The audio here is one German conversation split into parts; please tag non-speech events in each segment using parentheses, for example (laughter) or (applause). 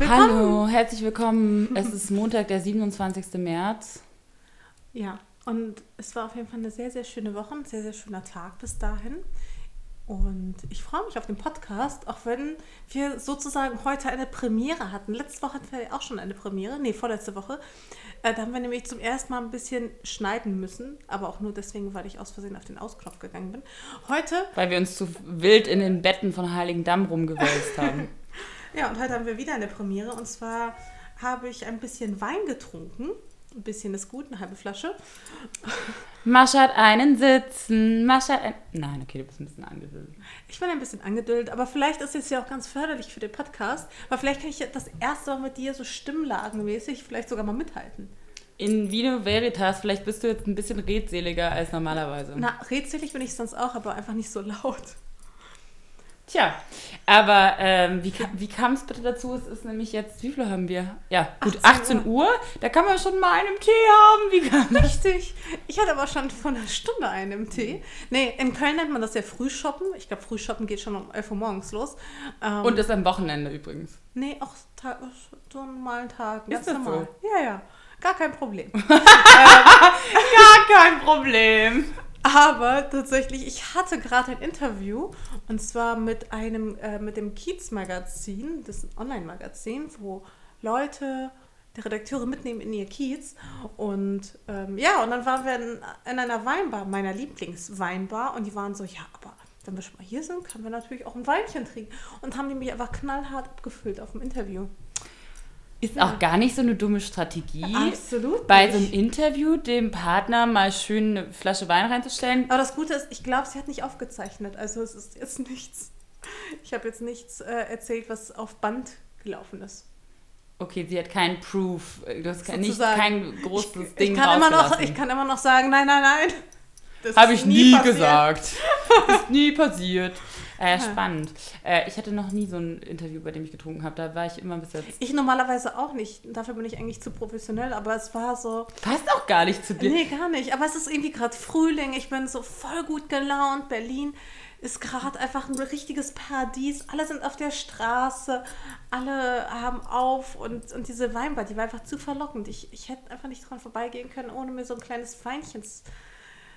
Willkommen. Hallo, herzlich willkommen. Es ist Montag, der 27. März. Ja, und es war auf jeden Fall eine sehr, sehr schöne Woche, ein sehr, sehr schöner Tag bis dahin. Und ich freue mich auf den Podcast, auch wenn wir sozusagen heute eine Premiere hatten. Letzte Woche hatten wir auch schon eine Premiere, nee, vorletzte Woche. Äh, da haben wir nämlich zum ersten Mal ein bisschen schneiden müssen, aber auch nur deswegen, weil ich aus Versehen auf den Ausknopf gegangen bin. Heute, Weil wir uns zu wild in den Betten von Heiligendamm rumgewälzt haben. (laughs) ja, und heute haben wir wieder eine Premiere. Und zwar habe ich ein bisschen Wein getrunken. Ein bisschen ist gut, eine halbe Flasche. Mascha hat einen Sitzen. Mascha hat ein... Nein, okay, du bist ein bisschen angedüllt. Ich bin ein bisschen angeduldet, aber vielleicht ist es ja auch ganz förderlich für den Podcast, weil vielleicht kann ich das erste Mal mit dir so stimmlagenmäßig vielleicht sogar mal mithalten. In Vino Veritas, vielleicht bist du jetzt ein bisschen redseliger als normalerweise. Na, redselig bin ich sonst auch, aber einfach nicht so laut. Tja, aber ähm, wie, wie kam es bitte dazu? Es ist nämlich jetzt, wie viel haben wir? Ja, gut, 18 18 Uhr. Da kann man schon mal einen Tee haben. Wie das? Richtig. Ich hatte aber schon vor einer Stunde einen im Tee. Nee, in Köln nennt man das ja Frühshoppen. Ich glaube, Frühshoppen geht schon um 11 Uhr morgens los. Ähm, Und ist am Wochenende übrigens. nee, auch so einen normalen Tag. Ist das normal. Ja, ja. Gar kein Problem. (laughs) Gar kein Problem. Aber tatsächlich, ich hatte gerade ein Interview und zwar mit einem, äh, mit dem Kiez-Magazin, das ist ein Online-Magazin, wo Leute, die Redakteure mitnehmen in ihr Kiez. Und ähm, ja, und dann waren wir in, in einer Weinbar, meiner Lieblingsweinbar, und die waren so, ja, aber wenn wir schon mal hier sind, können wir natürlich auch ein Weinchen trinken. Und haben die mich einfach knallhart abgefüllt auf dem Interview. Ist auch gar nicht so eine dumme Strategie. Absolut Bei so nicht. einem Interview dem Partner mal schön eine Flasche Wein reinzustellen. Aber das Gute ist, ich glaube, sie hat nicht aufgezeichnet. Also es ist jetzt nichts. Ich habe jetzt nichts äh, erzählt, was auf Band gelaufen ist. Okay, sie hat keinen Proof. Du hast kein, nicht Sozusagen. kein großes ich, Ding ich kann immer noch. Ich kann immer noch sagen, nein, nein, nein. Das Habe ich nie passiert. gesagt. (laughs) ist nie passiert. Äh, spannend. Äh, ich hatte noch nie so ein Interview, bei dem ich getrunken habe. Da war ich immer bis jetzt. Ich normalerweise auch nicht. Dafür bin ich eigentlich zu professionell, aber es war so. Passt auch gar nicht zu dir. Nee, gar nicht. Aber es ist irgendwie gerade Frühling. Ich bin so voll gut gelaunt. Berlin ist gerade einfach ein richtiges Paradies. Alle sind auf der Straße. Alle haben auf. Und, und diese Weinbar, die war einfach zu verlockend. Ich, ich hätte einfach nicht dran vorbeigehen können, ohne mir so ein kleines Weinchen,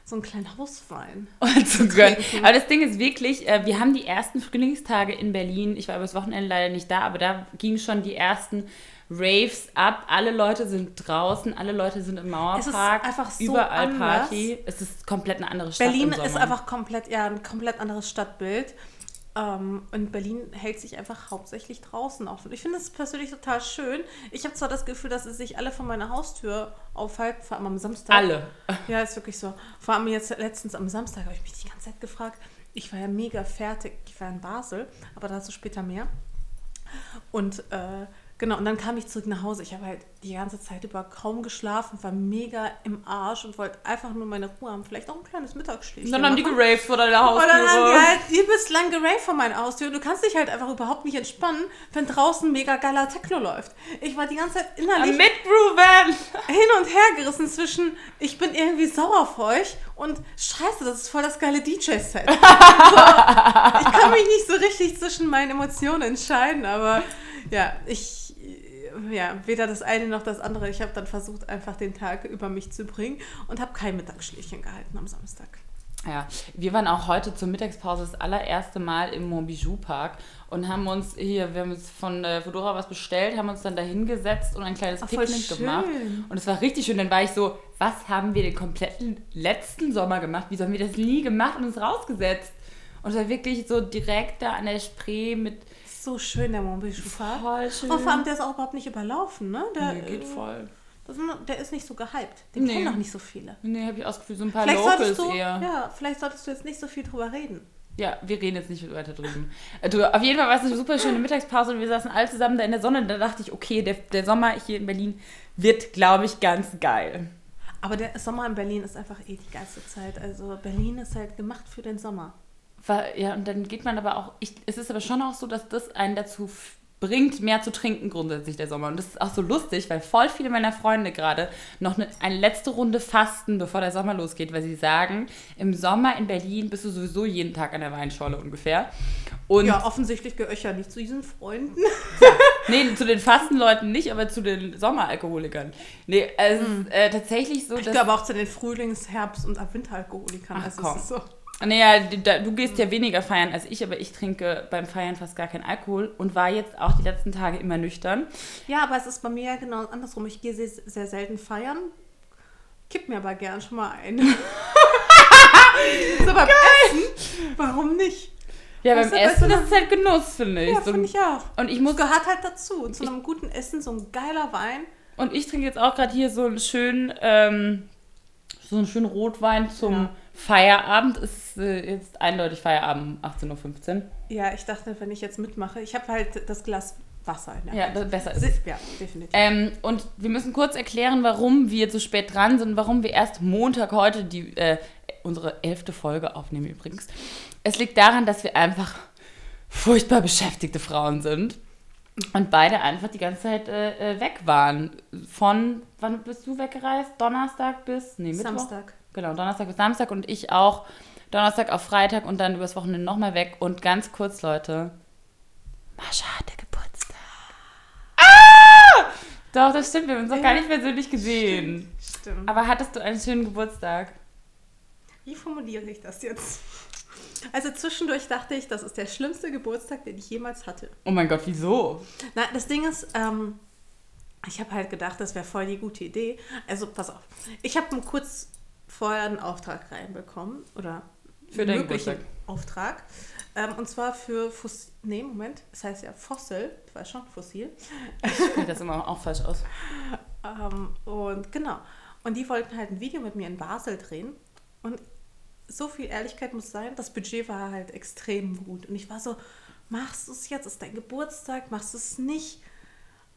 so einen kleinen Hauswein. zu gönnen. trinken. Aber das Ding ist wirklich, äh, wir haben die ersten Frühlingstage in Berlin. Ich war übers Wochenende leider nicht da, aber da gingen schon die ersten Raves ab. Alle Leute sind draußen, alle Leute sind im Mauerpark. einfach so überall anders. Party. Es ist komplett eine andere Stadt. Berlin ist einfach komplett, ja, ein komplett anderes Stadtbild. Ähm, und Berlin hält sich einfach hauptsächlich draußen auf. Und ich finde es persönlich total schön. Ich habe zwar das Gefühl, dass sie sich alle vor meiner Haustür aufhalten, vor allem am Samstag. Alle. Ja, ist wirklich so. Vor allem jetzt letztens am Samstag habe ich mich die ganze Zeit gefragt. Ich war ja mega fertig. Ich war in Basel, aber dazu später mehr. Und äh, genau, und dann kam ich zurück nach Hause. Ich habe halt die ganze Zeit über kaum geschlafen, war mega im Arsch und wollte einfach nur meine Ruhe haben. Vielleicht auch ein kleines Mittagsschläfchen. Dann haben die geraved vor deiner Und dann haben die Haustür. halt übelst lang geraved vor meiner Haustür. Und du kannst dich halt einfach überhaupt nicht entspannen, wenn draußen mega geiler Techno läuft. Ich war die ganze Zeit innerlich Mitgrooven! hin und her gerissen zwischen, ich bin irgendwie sauer auf euch und scheiße, das ist voll das geile DJ-Set. (laughs) so, ich kann mich nicht so richtig zwischen meinen Emotionen entscheiden, aber ja, ich, ja, weder das eine noch das andere. Ich habe dann versucht, einfach den Tag über mich zu bringen und habe kein Mittagsschläfchen gehalten am Samstag. Ja, wir waren auch heute zur Mittagspause das allererste Mal im Montbijou Park und haben uns hier, wir haben uns von äh, Fedora was bestellt, haben uns dann da hingesetzt und ein kleines Ach, Picknick gemacht. Und es war richtig schön. Dann war ich so, was haben wir den kompletten letzten Sommer gemacht? Wieso haben wir das nie gemacht und uns rausgesetzt? Und es war wirklich so direkt da an der Spree mit So schön, der Montbijou-Park. voll schön. Und vor allem, der ist auch überhaupt nicht überlaufen, ne? Der, nee, geht voll. Das, der ist nicht so gehypt. Den Nee. kennen noch nicht so viele. Nee, habe ich ausgefühlt, so ein paar Vielleicht Locals du, eher. ja, vielleicht solltest du jetzt nicht so viel drüber reden. Ja, wir reden jetzt nicht weiter drüben. Äh, drüber. Auf jeden Fall war es eine super schöne Mittagspause und wir saßen alle zusammen da in der Sonne. Und da dachte ich, okay, der, der Sommer hier in Berlin wird, glaube ich, ganz geil. Aber der Sommer in Berlin ist einfach eh die geilste Zeit. Also Berlin ist halt gemacht für den Sommer. Ja, und dann geht man aber auch, ich, es ist aber schon auch so, dass das einen dazu bringt, mehr zu trinken grundsätzlich der Sommer. Und das ist auch so lustig, weil voll viele meiner Freunde gerade noch eine, eine letzte Runde fasten, bevor der Sommer losgeht, weil sie sagen, im Sommer in Berlin bist du sowieso jeden Tag an der Weinschorle ungefähr. Und Ja, offensichtlich gehöre ich ja nicht zu diesen Freunden. Nee, zu den Fastenleuten nicht, aber zu den Sommeralkoholikern. Nee, es ist äh, tatsächlich so, Ich glaube auch zu den Frühlings-, Herbst- und Winteralkoholikern. Ach, Also komm. es ist so. Naja, du gehst ja weniger feiern als ich, aber ich trinke beim Feiern fast gar keinen Alkohol und war jetzt auch die letzten Tage immer nüchtern. Ja, aber es ist bei mir ja genau andersrum. Ich gehe sehr, sehr selten feiern, kipp mir aber gern schon mal ein. (laughs) so beim Essen, warum nicht? Ja, Weißt beim du, weißt Essen du, ist es halt Genuss, finde ich. Ja, so, finde ich auch. und ich Das muss gehört halt dazu. Und zu einem guten Essen so ein geiler Wein. und ich trinke jetzt auch gerade hier so einen schönen, ähm, so einen schönen Rotwein zum Ja. Feierabend. Es ist äh, jetzt eindeutig Feierabend, 18.15 Uhr. Ja, ich dachte, wenn ich jetzt mitmache, ich habe halt das Glas Wasser in der Ja, besser ist es. Ja, definitiv. Ähm, und wir müssen kurz erklären, warum wir so spät dran sind, warum wir erst Montag heute die, äh, unsere elfte Folge aufnehmen übrigens. Es liegt daran, dass wir einfach furchtbar beschäftigte Frauen sind und beide einfach die ganze Zeit äh, äh, weg waren. Von, wann bist du weggereist? Donnerstag bis, nee, Mittwoch? Samstag. Genau, Donnerstag bis Samstag und ich auch Donnerstag auf Freitag und dann übers Wochenende nochmal weg. Und ganz kurz, Leute, Mascha hatte Geburtstag. Ah! Doch, das stimmt, wir haben uns noch gar nicht persönlich gesehen. Stimmt. Aber hattest du einen schönen Geburtstag? Wie formuliere ich das jetzt? Also zwischendurch dachte ich, das ist der schlimmste Geburtstag, den ich jemals hatte. Oh mein Gott, wieso? Na, das Ding ist, ähm, ich habe halt gedacht, das wäre voll die gute Idee. Also pass auf, ich habe kurz vorher einen Auftrag reinbekommen oder Für möglichen Geburtstag. Auftrag. Ähm, und zwar für Fossil. Nee, Moment, es heißt ja Fossil, du weißt schon, Fossil. Sieht das immer auch falsch aus. (laughs) Ähm, und genau. Und die wollten halt ein Video mit mir in Basel drehen. Und so viel Ehrlichkeit muss sein, das Budget war halt extrem gut. Und ich war so, machst du es jetzt? Ist dein Geburtstag? Machst du es nicht?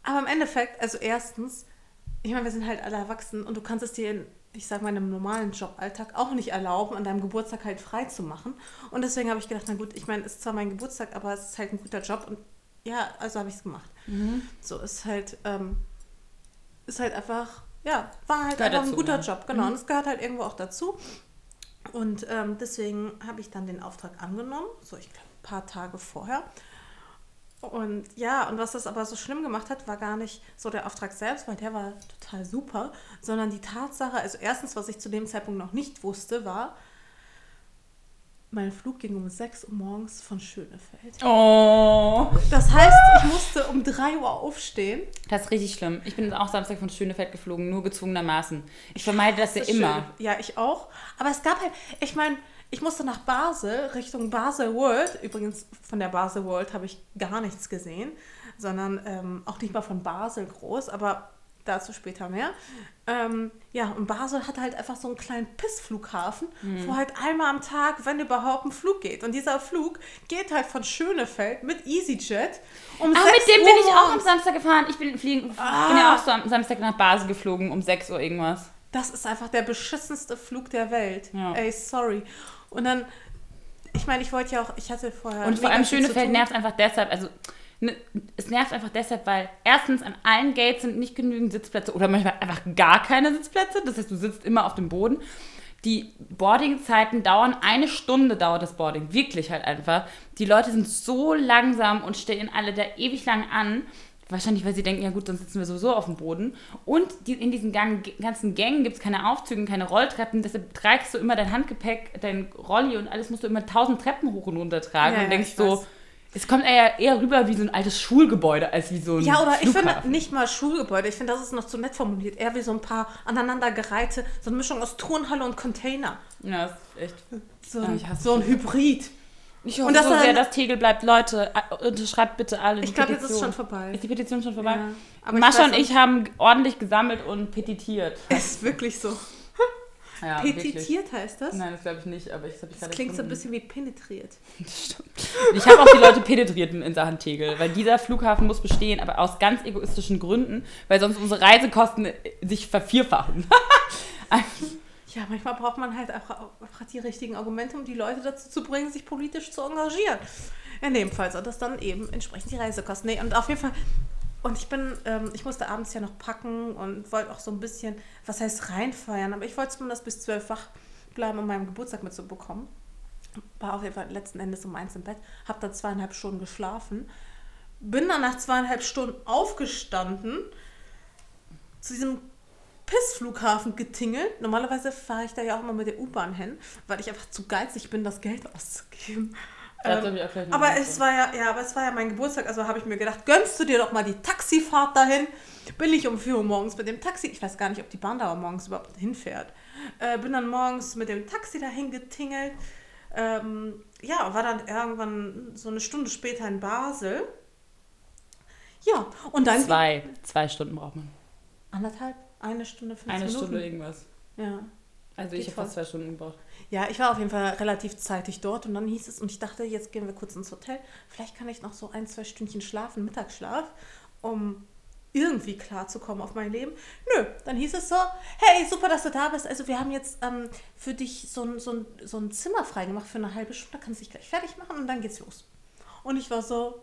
Aber im Endeffekt, also erstens, ich meine, wir sind halt alle erwachsen und du kannst es dir in, ich sag mal, in einem normalen Joballtag auch nicht erlauben, an deinem Geburtstag halt frei zu machen. Und deswegen habe ich gedacht, na gut, ich meine, es ist zwar mein Geburtstag, aber es ist halt ein guter Job und ja, also habe ich es gemacht. So ist halt, ähm, ist halt einfach, ja, war halt Gehört einfach ein dazu, guter ja. Job, genau. Und es gehört halt irgendwo auch dazu. Und ähm, deswegen habe ich dann den Auftrag angenommen, so ich glaube ein paar Tage vorher. Und ja, und was das aber so schlimm gemacht hat, war gar nicht so der Auftrag selbst, weil der war total super, sondern die Tatsache, also erstens, was ich zu dem Zeitpunkt noch nicht wusste, war, mein Flug ging um 6 Uhr morgens von Schönefeld. Oh. Das heißt, ich musste um 3 Uhr aufstehen. Das ist richtig schlimm. Ich bin auch Samstag von Schönefeld geflogen, nur gezwungenermaßen. Ich vermeide das ja Das immer. schön. Ja, ich auch. Aber es gab halt, ich meine, ich musste nach Basel, Richtung Basel World. Übrigens, von der Basel World habe ich gar nichts gesehen, sondern ähm, auch nicht mal von Basel groß, aber dazu später mehr. Ähm, ja, und Basel hat halt einfach so einen kleinen Pissflughafen, Mhm. wo halt einmal am Tag, wenn überhaupt, ein Flug geht. Und dieser Flug geht halt von Schönefeld mit EasyJet um Ah, 6 mit dem Uhr bin ich auch am. Samstag gefahren. Ich bin, fliegen, Ah. bin ja auch so am Samstag nach Basel geflogen um 6 Uhr irgendwas. Das ist einfach der beschissenste Flug der Welt. Ja. Ey, sorry. Und dann, ich meine, ich wollte ja auch, ich hatte vorher. Und vor allem Schönefeld nervt einfach deshalb, also es nervt einfach deshalb, weil erstens an allen Gates sind nicht genügend Sitzplätze oder manchmal einfach gar keine Sitzplätze. Das heißt, du sitzt immer auf dem Boden. Die Boardingzeiten dauern eine Stunde, dauert das Boarding. Wirklich halt einfach. Die Leute sind so langsam und stehen alle da ewig lang an. Wahrscheinlich, weil sie denken, ja gut, dann sitzen wir sowieso auf dem Boden. Und die, in diesen Gang, ganzen Gängen gibt es keine Aufzüge, keine Rolltreppen. Deshalb tragst du immer dein Handgepäck, dein Rolli und alles musst du immer tausend Treppen hoch und runter tragen. Ja, und denkst so, weiß. Es kommt eher, eher rüber wie so ein altes Schulgebäude als wie so ein Ja, oder ich finde Flughafen. nicht mal Schulgebäude. Ich finde, das ist noch zu nett formuliert. Eher wie so ein paar aneinandergereihte, so eine Mischung aus Turnhalle und Container. Ja, das ist echt. So, Ja, ein, ich hasse so ein Hybrid. Ich hoffe Und das so sehr, dass Tegel bleibt. Leute, unterschreibt bitte alle die Ich glaube, jetzt ist Petition. schon vorbei. Ist die Petition schon vorbei? Ja, Mascha und ich haben ordentlich gesammelt und petitiert. Ist wirklich so. Ja, wirklich. Petitiert heißt das? Nein, das glaube ich nicht, aber ich habe Das klingt so ein gefunden. bisschen wie penetriert. (laughs) Das stimmt. Ich habe auch die Leute penetriert in Sachen Tegel, weil dieser Flughafen muss bestehen, aber aus ganz egoistischen Gründen, weil sonst unsere Reisekosten sich vervierfachen. (laughs) Ja, manchmal braucht man halt auch einfach die richtigen Argumente, um die Leute dazu zu bringen, sich politisch zu engagieren. In dem Fall soll das dann eben entsprechend die Reisekosten. Nee, und auf jeden Fall, und ich bin, ähm, ich musste abends ja noch packen und wollte auch so ein bisschen, was heißt reinfeiern, aber ich wollte zumindest bis zwölf wach bleiben, um meinen Geburtstag mitzubekommen. War auf jeden Fall letzten Endes um eins im Bett, habe da zweieinhalb Stunden geschlafen. bin dann nach zweieinhalb Stunden aufgestanden, zu diesem Pissflughafen getingelt. Normalerweise fahre ich da ja auch immer mit der U-Bahn hin, weil ich einfach zu geizig bin, das Geld auszugeben. Ähm, aber es war ja, ja, aber es war ja mein Geburtstag, also habe ich mir gedacht, gönnst du dir doch mal die Taxifahrt dahin? Bin ich um 4 Uhr morgens mit dem Taxi, ich weiß gar nicht, ob die Bahn da morgens überhaupt hinfährt. Äh, bin dann morgens mit dem Taxi dahin getingelt. Ähm, ja, war dann irgendwann so eine Stunde später in Basel. Ja, und dann. Zwei, zwei Stunden braucht man. Anderthalb? Eine Stunde, 15 Eine Minuten? Stunde irgendwas. Ja. Also ich habe fast zwei Stunden gebraucht. Ja, ich war auf jeden Fall relativ zeitig dort und dann hieß es, und ich dachte, jetzt gehen wir kurz ins Hotel. Vielleicht kann ich noch so ein, zwei Stündchen schlafen, Mittagsschlaf, um irgendwie klarzukommen auf mein Leben. Nö, dann hieß es so, hey, super, dass du da bist. Also wir haben jetzt ähm, für dich so ein, so, so ein Zimmer freigemacht für eine halbe Stunde, kannst dich gleich fertig machen und dann geht's los. Und ich war so,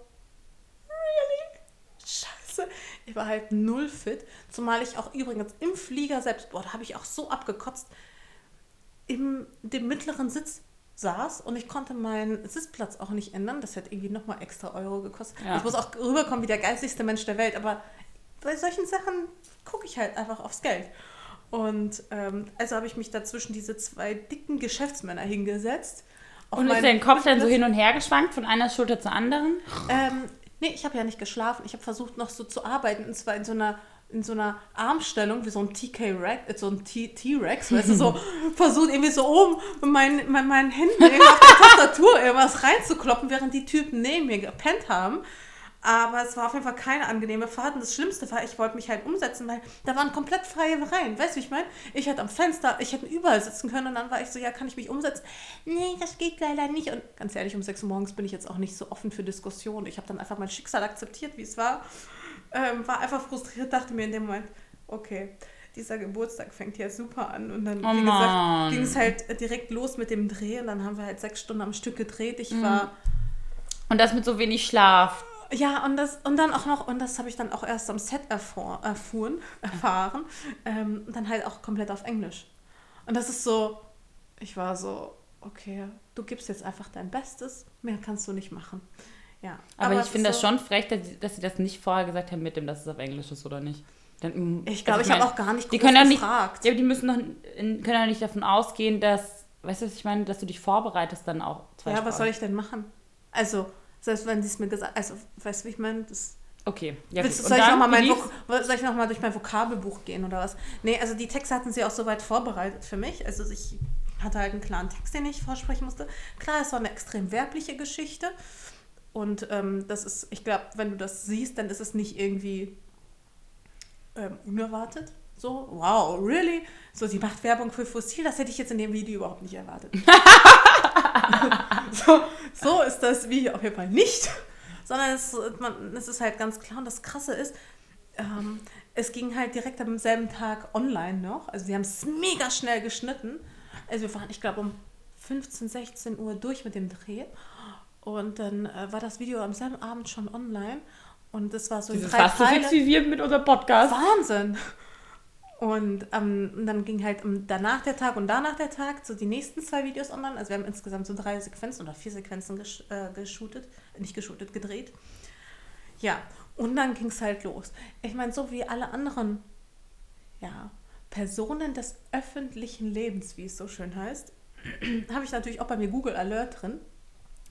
really? Scheiße. Ich war halt null fit, zumal ich auch übrigens im Flieger selbst, boah, da habe ich auch so abgekotzt, in dem mittleren Sitz saß und ich konnte meinen Sitzplatz auch nicht ändern. Das hätte irgendwie nochmal extra Euro gekostet. Ja. Ich muss auch rüberkommen wie der geistigste Mensch der Welt, aber bei solchen Sachen gucke ich halt einfach aufs Geld. Und ähm, also habe ich mich dazwischen diese zwei dicken Geschäftsmänner hingesetzt. Und ist dein Kopf dann so hin und her geschwankt von einer Schulter zur anderen? Ähm, nee, ich habe ja nicht geschlafen. Ich habe versucht noch so zu arbeiten und zwar in so einer in so einer Armstellung wie so ein TK-Rex, äh, so ein T-Rex, weißt du, so (laughs) versucht irgendwie so oben mit meinen, mit meinen Händen auf der Tastatur irgendwas reinzukloppen, während die Typen neben mir gepennt haben. Aber es war auf jeden Fall keine angenehme Fahrt. Und das Schlimmste war, ich wollte mich halt umsetzen, weil da waren komplett freie Reihen. Weißt du, wie ich meine? Ich hätte am Fenster, ich hätte überall sitzen können und dann war ich so, ja, kann ich mich umsetzen? Nee, das geht leider nicht. Und ganz ehrlich, um 6 Uhr morgens bin ich jetzt auch nicht so offen für Diskussionen. Ich habe dann einfach mein Schicksal akzeptiert, wie es war. Ähm, war einfach frustriert, dachte mir in dem Moment, okay, dieser Geburtstag fängt ja super an. Und dann, oh wie gesagt, ging es halt direkt los mit dem Dreh und dann haben wir halt sechs Stunden am Stück gedreht. Ich mhm. war. Und das mit so wenig Schlaf. Ja, und das und dann auch noch, und das habe ich dann auch erst am Set erfuhr, erfuhren, (laughs) erfahren, ähm, dann halt auch komplett auf Englisch. Und das ist so, ich war so, okay, du gibst jetzt einfach dein Bestes, mehr kannst du nicht machen. Ja. Aber, aber ich finde so das schon frech, dass sie, das nicht vorher gesagt haben mit dem, dass es auf Englisch ist oder nicht. Dann, ich glaube, also ich, ich habe auch gar nicht die können ja nicht, gefragt. Ja, die müssen doch, können ja nicht davon ausgehen, dass, weißt du, was ich meine, dass du dich vorbereitest dann auch. Ja, Sprachen. was soll ich denn machen? Also, selbst wenn sie es mir gesagt also, weißt du, wie ich meine, das... Okay. Ja, Willst, soll, ich noch mal mein soll ich nochmal durch mein Vokabelbuch gehen oder was? Nee, also die Texte hatten sie auch soweit vorbereitet für mich. Also ich hatte halt einen klaren Text, den ich vorsprechen musste. Klar, es war eine extrem werbliche Geschichte. Und ähm, das ist, ich glaube, wenn du das siehst, dann ist es nicht irgendwie ähm, unerwartet. So, wow, really? So, sie macht Werbung für Fossil, das hätte ich jetzt in dem Video überhaupt nicht erwartet. (laughs) (laughs) so, so ist das Video auf jeden Fall nicht. Sondern es, man, es ist halt ganz klar und das Krasse ist, ähm, es ging halt direkt am selben Tag online noch. Also sie haben es mega schnell geschnitten. Also wir waren, ich glaube, um 15, 16 Uhr durch mit dem Dreh. Und dann äh, war das Video am selben Abend schon online. Und das war so ein fast so fix wie wir mit unserem Podcast. Wahnsinn! Und ähm, dann ging halt danach der Tag und danach der Tag so die nächsten zwei Videos online. Also wir haben insgesamt so drei Sequenzen oder vier Sequenzen gesh äh, geshootet, nicht geshootet, gedreht. Ja, und dann ging es halt los. Ich meine, so wie alle anderen ja, Personen des öffentlichen Lebens, wie es so schön heißt, (clears throat) habe ich natürlich auch bei mir Google Alert drin.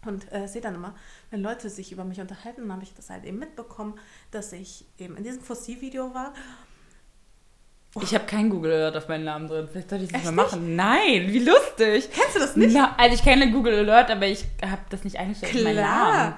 Und äh, sehe dann immer, wenn Leute sich über mich unterhalten, dann habe ich das halt eben mitbekommen, dass ich eben in diesem Fossil-Video war. Oh. Ich habe kein Google Alert auf meinen Namen drin. Vielleicht sollte ich das Echt mal machen. Nicht? Nein, wie lustig. Kennst du das nicht? Na, also ich kenne Google Alert, aber ich habe das nicht eingestellt Klar. meinen Namen.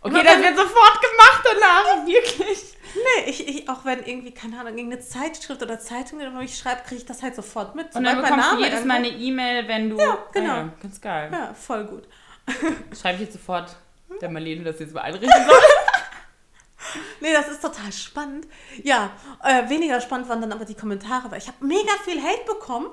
Okay, das wird sofort gemacht danach, (laughs) wirklich. Nee, ich, ich, auch wenn irgendwie, keine Ahnung, irgendeine Zeitschrift oder Zeitung über mich schreibt, kriege ich das halt sofort mit. Und dann bekommst du jedes Mal eine E-Mail, wenn du... Ja, genau. Ja, ganz geil. Ja, voll gut. (laughs) Schreibe ich jetzt sofort der Marlene, dass sie jetzt mal einrichten soll. (laughs) nee, das ist total spannend. Ja, äh, weniger spannend waren dann aber die Kommentare, weil ich habe mega viel Hate bekommen.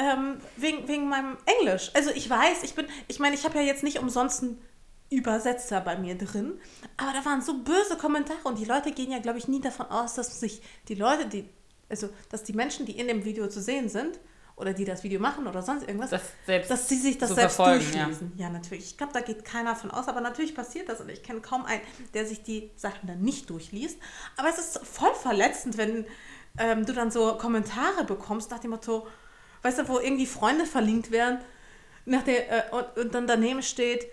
Ähm, wegen, wegen meinem Englisch. Also ich weiß, ich bin, ich meine, ich habe ja jetzt nicht umsonst einen Übersetzer bei mir drin, aber da waren so böse Kommentare und die Leute gehen ja, glaube ich, nie davon aus, dass sich die Leute, die, also dass die Menschen, die in dem Video zu sehen sind, oder die das Video machen oder sonst irgendwas, Das selbst dass sie sich das selbst verfolgen, ja. durchlesen. Ja, natürlich. Ich glaube, da geht keiner von aus, aber natürlich passiert das und ich kenne kaum einen, der sich die Sachen dann nicht durchliest. Aber es ist voll verletzend, wenn ähm, du dann so Kommentare bekommst nach dem Motto, weißt du, wo irgendwie Freunde verlinkt werden nach der, äh, und, und dann daneben steht,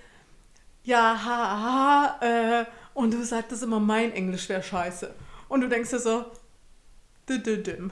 ja, ha, ha, äh, und du sagtest immer, mein Englisch wäre scheiße. Und du denkst dir so, dü, dü, düm.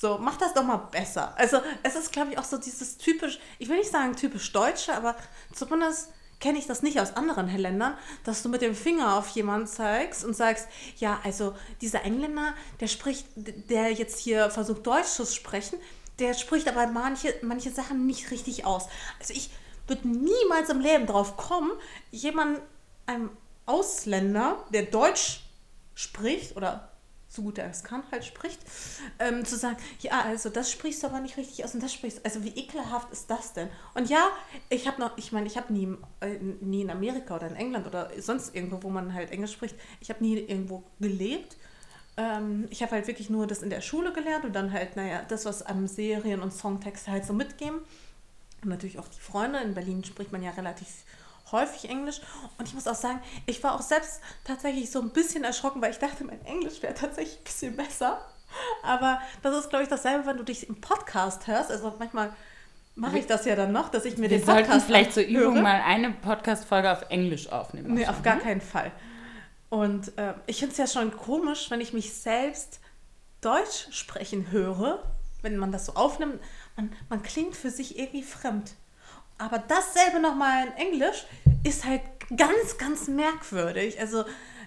So, mach das doch mal besser. Also, es ist, glaube ich, auch so dieses typisch, ich will nicht sagen typisch Deutsche, aber zumindest kenne ich das nicht aus anderen Ländern, dass du mit dem Finger auf jemanden zeigst und sagst, ja, also dieser Engländer, der spricht, der jetzt hier versucht Deutsch zu sprechen, der spricht aber manche, manche Sachen nicht richtig aus. Also ich würde niemals im Leben drauf kommen, jemand, einem Ausländer, der Deutsch spricht oder so gut er es kann, halt spricht, ähm, zu sagen, ja, also das sprichst du aber nicht richtig aus und das sprichst also wie ekelhaft ist das denn? Und ja, ich habe noch, ich meine, ich habe nie, äh, nie in Amerika oder in England oder sonst irgendwo, wo man halt Englisch spricht, ich habe nie irgendwo gelebt. Ähm, ich habe halt wirklich nur das in der Schule gelernt und dann halt, naja, das, was am Serien- und Songtext halt so mitgeben. Und natürlich auch die Freunde. In Berlin spricht man ja relativ häufig Englisch. Und ich muss auch sagen, ich war auch selbst tatsächlich so ein bisschen erschrocken, weil ich dachte, mein Englisch wäre tatsächlich ein bisschen besser. Aber das ist, glaube ich, dasselbe, wenn du dich im Podcast hörst. Also manchmal mache ich das ja dann noch, dass ich mir Wir den sollten Podcast vielleicht zur Übung höre. mal eine Podcast-Folge auf Englisch aufnehmen. Nee, auf gar Mhm. keinen Fall. Und äh, ich finde es ja schon komisch, wenn ich mich selbst Deutsch sprechen höre, wenn man das so aufnimmt. Man, man klingt für sich irgendwie fremd. Aber dasselbe nochmal in Englisch ist halt ganz, ganz merkwürdig. Also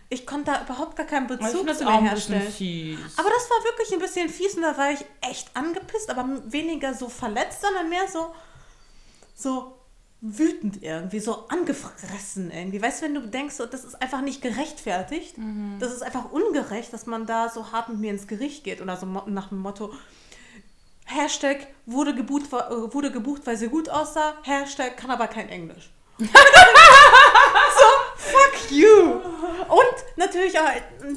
ich konnte da überhaupt gar keinen Bezug zu mir herstellen. fies. Aber das war wirklich ein bisschen fies und da war ich echt angepisst, aber weniger so verletzt, sondern mehr so, so wütend irgendwie, so angefressen irgendwie. Weißt du, wenn du denkst, so, das ist einfach nicht gerechtfertigt, das ist einfach ungerecht, dass man da so hart mit mir ins Gericht geht oder so nach dem Motto, Hashtag wurde gebucht, äh, wurde gebucht, weil sie gut aussah, Hashtag kann aber kein Englisch. (laughs) so, fuck you. Und natürlich auch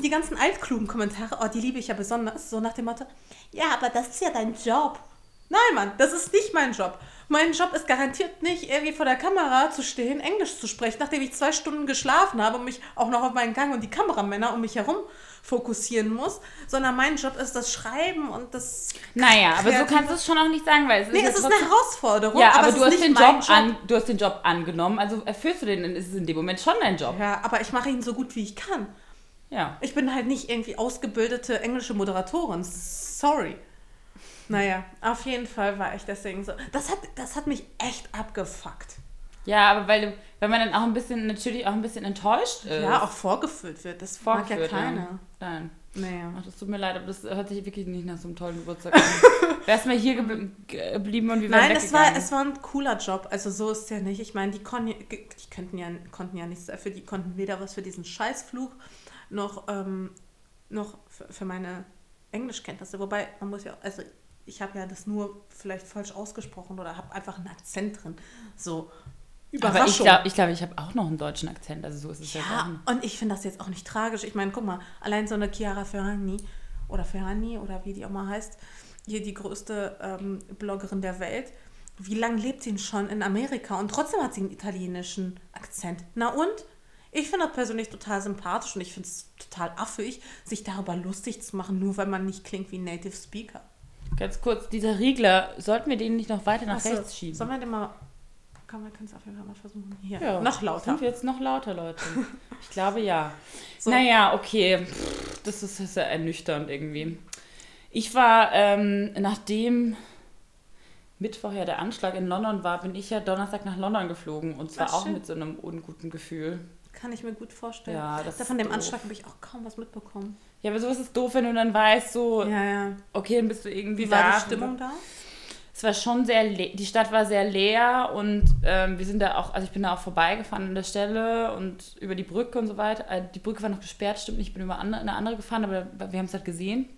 die ganzen altklugen Kommentare, oh, die liebe ich ja besonders, so nach dem Motto, ja, aber das ist ja dein Job. Nein, Mann, das ist nicht mein Job. Mein Job ist garantiert nicht, irgendwie vor der Kamera zu stehen, Englisch zu sprechen, nachdem ich zwei Stunden geschlafen habe und mich auch noch auf meinen Gang und die Kameramänner um mich herum fokussieren muss, sondern mein Job ist das Schreiben und das. Naja, aber so kannst du es schon auch nicht sagen, weil es ist Nee, es ist eine Herausforderung. Ja, aber, es du hast, den mein Job an, du hast den Job angenommen, also erfüllst du den, dann ist es in dem Moment schon dein Job. Ja, aber ich mache ihn so gut wie ich kann. Ja. Ich bin halt nicht irgendwie ausgebildete englische Moderatorin. Sorry. Naja, auf jeden Fall war ich deswegen so. Das hat, das hat mich echt abgefuckt. Ja, aber weil, weil man dann auch ein bisschen, natürlich auch ein bisschen enttäuscht ist. Ja, auch vorgeführt wird. Das mag ja Vorgeführt, keiner. Nein. Naja. Ach, das tut mir leid, aber das hört sich wirklich nicht nach so einem tollen Geburtstag an. (laughs) Wärst mal hier gebl geblieben und wir wären Nein, es war, es war ein cooler Job. Also so ist es ja nicht. Ich meine, die, kon die könnten ja, konnten ja nichts dafür. Die konnten weder was für diesen Scheißflug noch, ähm, noch für, für meine Englischkenntnisse. Wobei, man muss ja, also ich habe ja das nur vielleicht falsch ausgesprochen oder habe einfach einen Akzent drin. So, aber ich Überraschung. glaube, ich, glaub, ich habe auch noch einen deutschen Akzent, also so ist es ja, Ja, und ich finde das jetzt auch nicht tragisch. Ich meine, guck mal, allein so eine Chiara Ferragni oder Ferragni oder wie die auch mal heißt, hier die größte ähm, Bloggerin der Welt. Wie lange lebt sie denn schon in Amerika? Und trotzdem hat sie einen italienischen Akzent. Na und? Ich finde das persönlich total sympathisch und ich finde es total affig, sich darüber lustig zu machen, nur weil man nicht klingt wie ein Native Speaker. Ganz kurz, dieser Riegler, sollten wir den nicht noch weiter nach Achso, rechts schieben? Sollen wir den mal. Komm, wir können es auf jeden Fall mal versuchen. Hier, Ja. noch lauter. Sind wir jetzt noch lauter, Leute? (laughs) Ich glaube ja. So. Naja, okay. Das ist, das ist ja ernüchternd irgendwie. Ich war, ähm, nachdem Mittwoch ja der Anschlag in London war, bin ich ja Donnerstag nach London geflogen. Und zwar auch mit so einem unguten Gefühl. Kann ich mir gut vorstellen. Ja, das Da von dem doof. Anschlag habe ich auch kaum was mitbekommen. Ja, aber sowas ist doof, wenn du dann weißt, so, Ja, ja. okay, dann bist du irgendwie Wie war da. die Stimmung da? Es war schon sehr, die Stadt war sehr leer und ähm, wir sind da auch, also ich bin da auch vorbeigefahren an der Stelle und über die Brücke und so weiter. Äh, die Brücke war noch gesperrt, stimmt nicht, ich bin über andere, eine andere gefahren, aber wir haben es halt gesehen.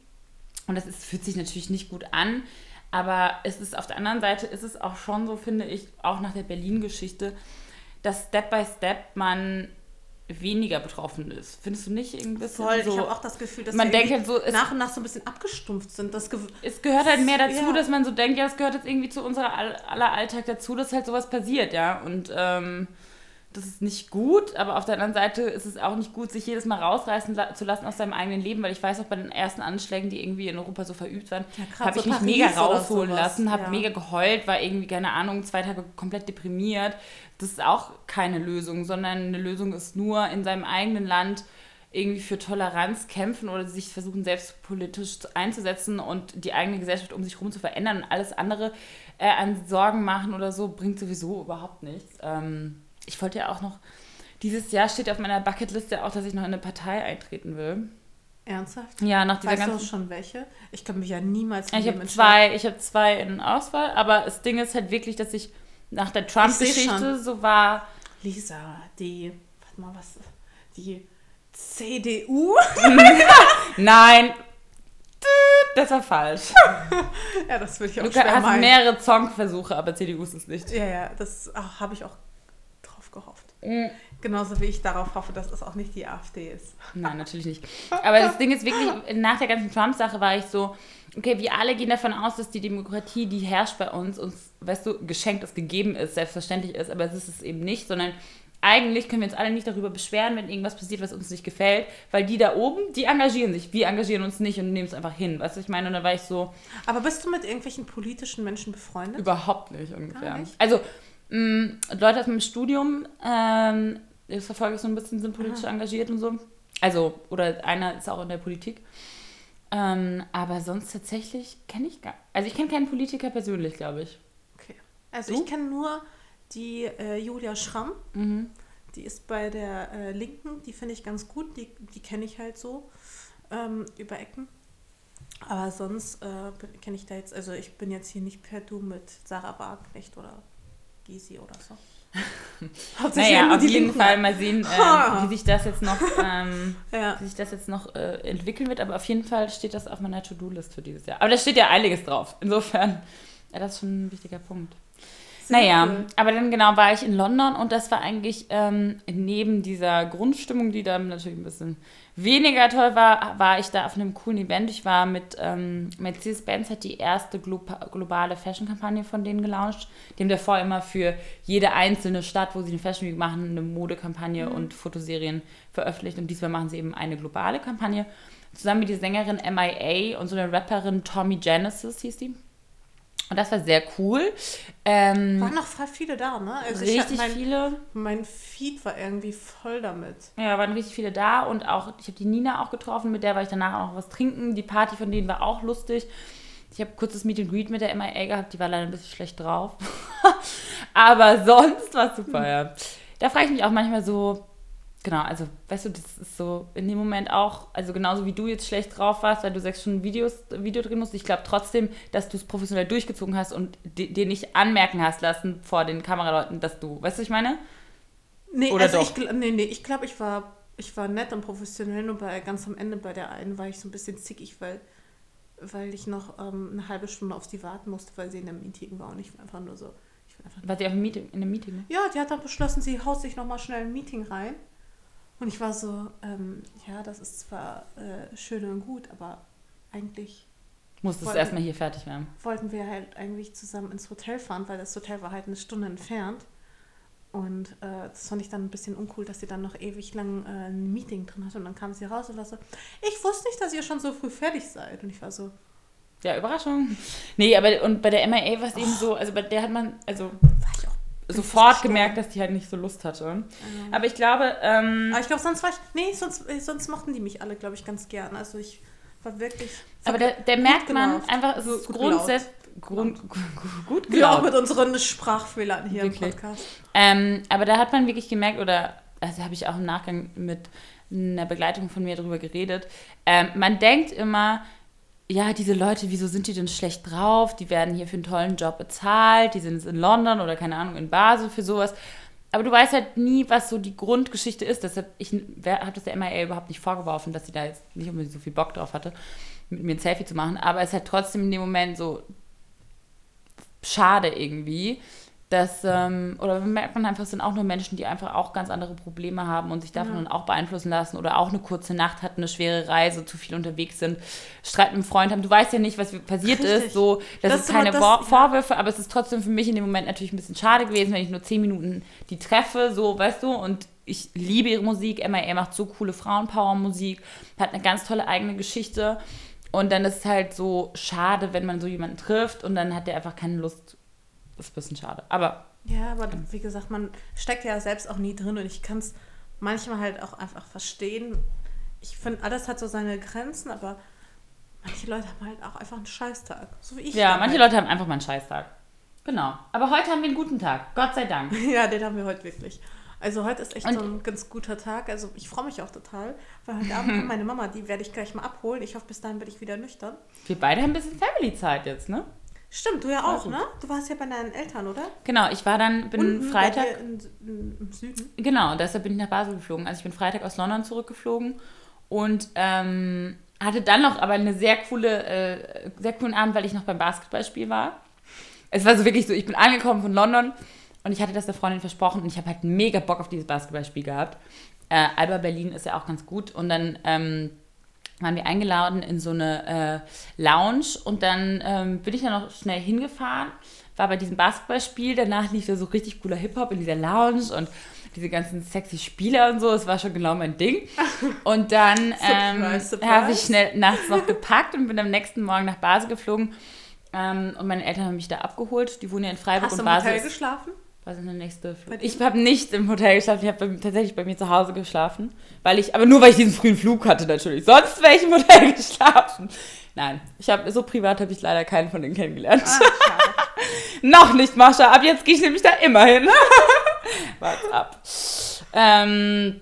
Und das ist, fühlt sich natürlich nicht gut an, aber es ist auf der anderen Seite ist es auch schon so, finde ich, auch nach der Berlin-Geschichte, dass Step by Step man weniger betroffen ist. Findest du nicht irgendwie Voll, so? ich habe auch das Gefühl, dass man wir denkt halt so, es- nach und nach so ein bisschen abgestumpft sind. Das Ge es gehört halt mehr dazu, Ja. dass man so denkt, ja, es gehört jetzt irgendwie zu unserer all- aller Alltag dazu, dass halt sowas passiert, ja. Und ähm, das ist nicht gut, aber auf der anderen Seite ist es auch nicht gut, sich jedes Mal rausreißen la zu lassen aus seinem eigenen Leben, weil ich weiß auch bei den ersten Anschlägen, die irgendwie in Europa so verübt waren, Ja, habe so ich mich Paris mega rausholen lassen, habe ja. mega geheult, war irgendwie, keine Ahnung, zwei Tage komplett deprimiert. Das ist auch keine Lösung, sondern eine Lösung ist nur in seinem eigenen Land irgendwie für Toleranz kämpfen oder sich versuchen, selbst politisch zu- einzusetzen und die eigene Gesellschaft um sich herum zu verändern und alles andere äh, an Sorgen machen oder so, bringt sowieso überhaupt nichts. Ähm, ich wollte ja auch noch, dieses Jahr steht auf meiner Bucketliste auch, dass ich noch in eine Partei eintreten will. Ernsthaft? Ja, nach dieser Weißt du ganzen... schon welche? Ich kann mich ja niemals Ich dem habe zwei, ich habe zwei in Auswahl, aber das Ding ist halt wirklich, dass ich nach der Ich Trump-Geschichte so war, Lisa, die, warte mal, was, die CDU? (laughs) nein, das war falsch. (laughs) ja, das würde ich auch Du schwer hast meinen. mehrere Songversuche, aber CDU ist es nicht. Ja, ja, das ah, habe ich auch gehofft. Mm. Genauso wie ich darauf hoffe, dass es auch nicht die AfD ist. Nein, natürlich nicht. Aber das Ding ist wirklich, nach der ganzen Trump-Sache war ich so, okay, wir alle gehen davon aus, dass die Demokratie, die herrscht bei uns, uns, weißt du, geschenkt ist, gegeben ist, selbstverständlich ist, aber es ist es eben nicht, sondern eigentlich können wir uns alle nicht darüber beschweren, wenn irgendwas passiert, was uns nicht gefällt, weil die da oben, die engagieren sich, wir engagieren uns nicht und nehmen es einfach hin, weißt du, ich meine, und dann war ich so, Aber bist du mit irgendwelchen politischen Menschen befreundet? Überhaupt nicht ungefähr. Gar nicht? Also, mh, Leute aus meinem Studium, ähm, das verfolge ich so ein bisschen, sind politisch engagiert und so. Also, oder einer ist auch in der Politik. Ähm, aber sonst tatsächlich kenne ich gar Also, ich kenne keinen Politiker persönlich, glaube ich. Okay. Also Du? ich kenne nur die äh, Julia Schramm. Mhm. Die ist bei der äh, Linken, die finde ich ganz gut. Die, die kenne ich halt so ähm, über Ecken. Aber sonst äh, kenne ich da jetzt, also ich bin jetzt hier nicht per Du mit Sarah Wagenknecht oder Gysi oder so. (laughs) Naja, auf jeden. Fall mal sehen, (laughs) äh, wie sich das jetzt noch, ähm, (laughs) Ja. wie sich das jetzt noch äh, entwickeln wird. Aber auf jeden Fall steht das auf meiner To-Do-List für dieses Jahr. Aber da steht ja einiges drauf. Insofern, ja, das ist schon ein wichtiger Punkt. Naja, cool. aber dann genau war ich in London und das war eigentlich ähm, neben dieser Grundstimmung, die dann natürlich ein bisschen weniger toll war, war ich da auf einem coolen Event. Ich war mit ähm, Mercedes-Benz hat die erste globa globale Fashion-Kampagne von denen gelauncht. Die haben davor immer für jede einzelne Stadt, wo sie eine Fashion Week machen, eine Modekampagne und Fotoserien veröffentlicht. Und diesmal machen sie eben eine globale Kampagne. Zusammen mit der Sängerin MIA und so einer Rapperin Tommy Genesis hieß die. Und das war sehr cool. Ähm, Waren noch voll viele da, ne? Also richtig mein, viele. Mein Feed war irgendwie voll damit. Ja, waren richtig viele da und auch, ich habe die Nina auch getroffen, mit der war ich danach auch noch was trinken. Die Party von denen war auch lustig. Ich habe kurzes Meet and Greet mit der MIA gehabt, die war leider ein bisschen schlecht drauf. (laughs) Aber sonst war es super, ja. Da frage ich mich auch manchmal so, genau, also weißt du, das ist so in dem Moment auch, also genauso wie du jetzt schlecht drauf warst, weil du sechs Stunden Videos, Video drehen musst, ich glaube trotzdem, dass du es professionell durchgezogen hast und di- dir nicht anmerken hast lassen vor den Kameraleuten, dass du, weißt du, was ich meine? Nee, Oder also doch? ich, nee, nee, ich glaube, ich war, ich war nett und professionell, nur bei ganz am Ende bei der einen war ich so ein bisschen zickig, weil, weil ich noch ähm, eine halbe Stunde auf sie warten musste, weil sie in einem Meeting war und ich war einfach nur so, ich war einfach War sie auf einem Meeting, in einem Meeting, ne? Ja, die hat dann beschlossen, sie haut sich nochmal schnell ein Meeting rein. Und ich war so, ähm, ja, das ist zwar äh, schön und gut, aber eigentlich Musstest du erstmal hier fertig werden. wollten wir halt eigentlich zusammen ins Hotel fahren, weil das Hotel war halt eine Stunde entfernt. Und äh, das fand ich dann ein bisschen uncool, dass sie dann noch ewig lang äh, ein Meeting drin hatte. Und dann kam sie raus und war so, ich wusste nicht, dass ihr schon so früh fertig seid. Und ich war so, Ja, Überraschung. Nee, aber und bei der MIA war es eben so, also bei der hat man also. Sofort gemerkt, dass die halt nicht so Lust hatte. Aber ich glaube, ähm, Aber ich glaube, sonst war ich, nee, sonst, äh, sonst mochten die mich alle, glaube ich, ganz gern. Also ich war wirklich. aber der, der merkt man einfach, es ist gut grundsätzlich Grund, gut Wir auch mit unseren Sprachfehlern hier Wirklich. im Podcast. Ähm, aber da hat man wirklich gemerkt, oder also habe ich auch im Nachgang mit einer Begleitung von mir darüber geredet, ähm, man denkt immer, ja, diese Leute, wieso sind die denn schlecht drauf? Die werden hier für einen tollen Job bezahlt, die sind in London oder keine Ahnung, in Basel für sowas. Aber du weißt halt nie, was so die Grundgeschichte ist. Deshalb, ich habe das der MIA überhaupt nicht vorgeworfen, dass sie da jetzt nicht unbedingt so viel Bock drauf hatte, mit mir ein Selfie zu machen. Aber es ist halt trotzdem in dem Moment so schade irgendwie, dass, ähm, oder merkt man einfach, es sind auch nur Menschen, die einfach auch ganz andere Probleme haben und sich davon Ja. dann auch beeinflussen lassen oder auch eine kurze Nacht hatten, eine schwere Reise, zu viel unterwegs sind, Streit mit einem Freund haben. Du weißt ja nicht, was passiert Richtig. ist, so, das, Das ist keine das- Vor ja. Vorwürfe, aber es ist trotzdem für mich in dem Moment natürlich ein bisschen schade gewesen, wenn ich nur zehn Minuten die treffe, so, weißt du, und ich liebe ihre Musik. MIA macht so coole Frauenpower-Musik, hat eine ganz tolle eigene Geschichte. Und dann ist es halt so schade, wenn man so jemanden trifft und dann hat der einfach keine Lust. Das ist ein bisschen schade. Aber Ja, aber wie gesagt, man steckt ja selbst auch nie drin und ich kann es manchmal halt auch einfach verstehen. Ich finde, alles hat so seine Grenzen, aber manche Leute haben halt auch einfach einen Scheißtag. So wie ich. ja, manche halt. Leute haben einfach mal einen Scheißtag. Genau. Aber heute haben wir einen guten Tag. Gott sei Dank. (laughs) Ja, den haben wir heute wirklich. Also heute ist echt Und- so ein ganz guter Tag. Also ich freue mich auch total, weil heute Abend kommt (laughs) meine Mama, die werde ich gleich mal abholen. Ich hoffe, bis dahin werde ich wieder nüchtern. Wir beide haben ein bisschen Family-Zeit jetzt, ne? Stimmt, du ja auch, gut. ne? Du warst ja bei deinen Eltern, oder? Genau, ich war dann, bin Unten bei Freitag. In, in, Im Süden. Genau, deshalb bin ich nach Basel geflogen. Also ich bin Freitag aus London zurückgeflogen und ähm, hatte dann noch aber eine sehr coole, äh, sehr coolen Abend, weil ich noch beim Basketballspiel war. Es war so wirklich so, ich bin angekommen von London und ich hatte das der Freundin versprochen und ich habe halt mega Bock auf dieses Basketballspiel gehabt. Äh, Alba Berlin ist ja auch ganz gut und dann ähm, waren wir eingeladen in so eine äh, Lounge und dann ähm, bin ich dann noch schnell hingefahren, war bei diesem Basketballspiel, danach lief da so richtig cooler Hip-Hop in dieser Lounge und diese ganzen sexy Spieler und so, das war schon genau mein Ding. (laughs) Und dann ähm, habe ich schnell nachts noch gepackt und bin am nächsten Morgen nach Basel geflogen. Ähm, und meine Eltern haben mich da abgeholt. Die wohnen ja in Freiburg Hast du und im Basel. Hotel ist- geschlafen? Was ist der nächste? Flug? Ich habe nicht im Hotel geschlafen, ich habe tatsächlich bei mir zu Hause geschlafen, weil ich, aber nur weil ich diesen frühen Flug hatte natürlich. Sonst wäre ich im Hotel (laughs) geschlafen. Nein, ich habe so privat habe ich leider keinen von denen kennengelernt. Ah, schade. (laughs) Noch nicht, Mascha. Ab jetzt gehe ich nämlich da immer hin. (laughs) Warte ab. Ähm,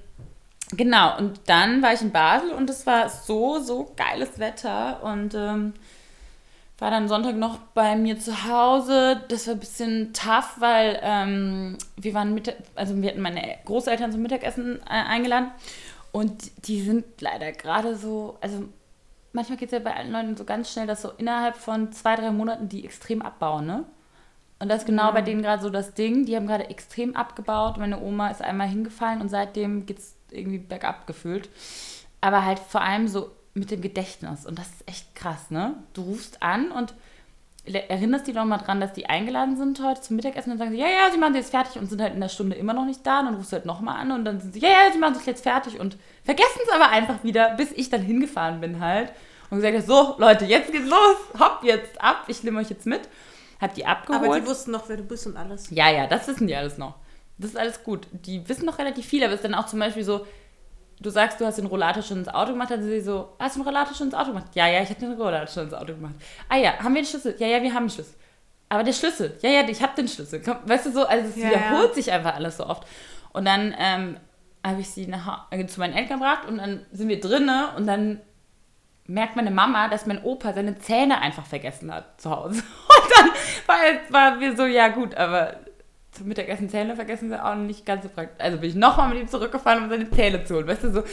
genau, und dann war ich in Basel und es war so, so geiles Wetter und ähm, war dann Sonntag noch bei mir zu Hause. Das war ein bisschen tough, weil ähm, wir waren mit, also wir hatten meine Großeltern zum Mittagessen äh, eingeladen und die sind leider gerade so, also manchmal geht es ja bei allen Leuten so ganz schnell, dass so innerhalb von zwei, drei Monaten die extrem abbauen, ne? Und das ist genau Ja. bei denen gerade so das Ding. Die haben gerade extrem abgebaut. Meine Oma ist einmal hingefallen und seitdem geht es irgendwie bergab gefühlt. Aber halt vor allem so mit dem Gedächtnis. Und das ist echt krass, ne? Du rufst an und erinnerst die noch mal dran, dass die eingeladen sind heute zum Mittagessen und dann sagen sie, ja, ja, sie machen sich jetzt fertig und sind halt in der Stunde immer noch nicht da. Und dann rufst du halt noch mal an und dann sind sie, ja, ja, sie machen sich jetzt fertig und vergessen es aber einfach wieder, bis ich dann hingefahren bin halt und gesagt habe, so, Leute, jetzt geht's los, hopp jetzt ab, ich nehme euch jetzt mit. Hab die abgeholt. Aber die wussten noch, wer du bist und alles. Ja, ja, das wissen die alles noch. Das ist alles gut. Die wissen noch relativ viel, aber es ist dann auch zum Beispiel so, du sagst, du hast den Rollator schon ins Auto gemacht, dann sind sie so, hast du den Rollator schon ins Auto gemacht? Ja, ja, ich habe den Rollator schon ins Auto gemacht. Ah ja, haben wir den Schlüssel? Ja, ja, wir haben den Schlüssel. Aber der Schlüssel, ja, ja, ich habe den Schlüssel. Komm, weißt du so, also es Ja, wiederholt ja. sich einfach alles so oft. Und dann ähm, habe ich sie nach, äh, zu meinen Eltern gebracht und dann sind wir drinnen und dann merkt meine Mama, dass mein Opa seine Zähne einfach vergessen hat zu Hause. (laughs) Und dann war, war wir so, ja gut, aber zum Mittagessen Zähne vergessen wir auch nicht ganz so praktisch. Also bin ich nochmal mit ihm zurückgefahren, um seine Zähne zu holen, weißt du so.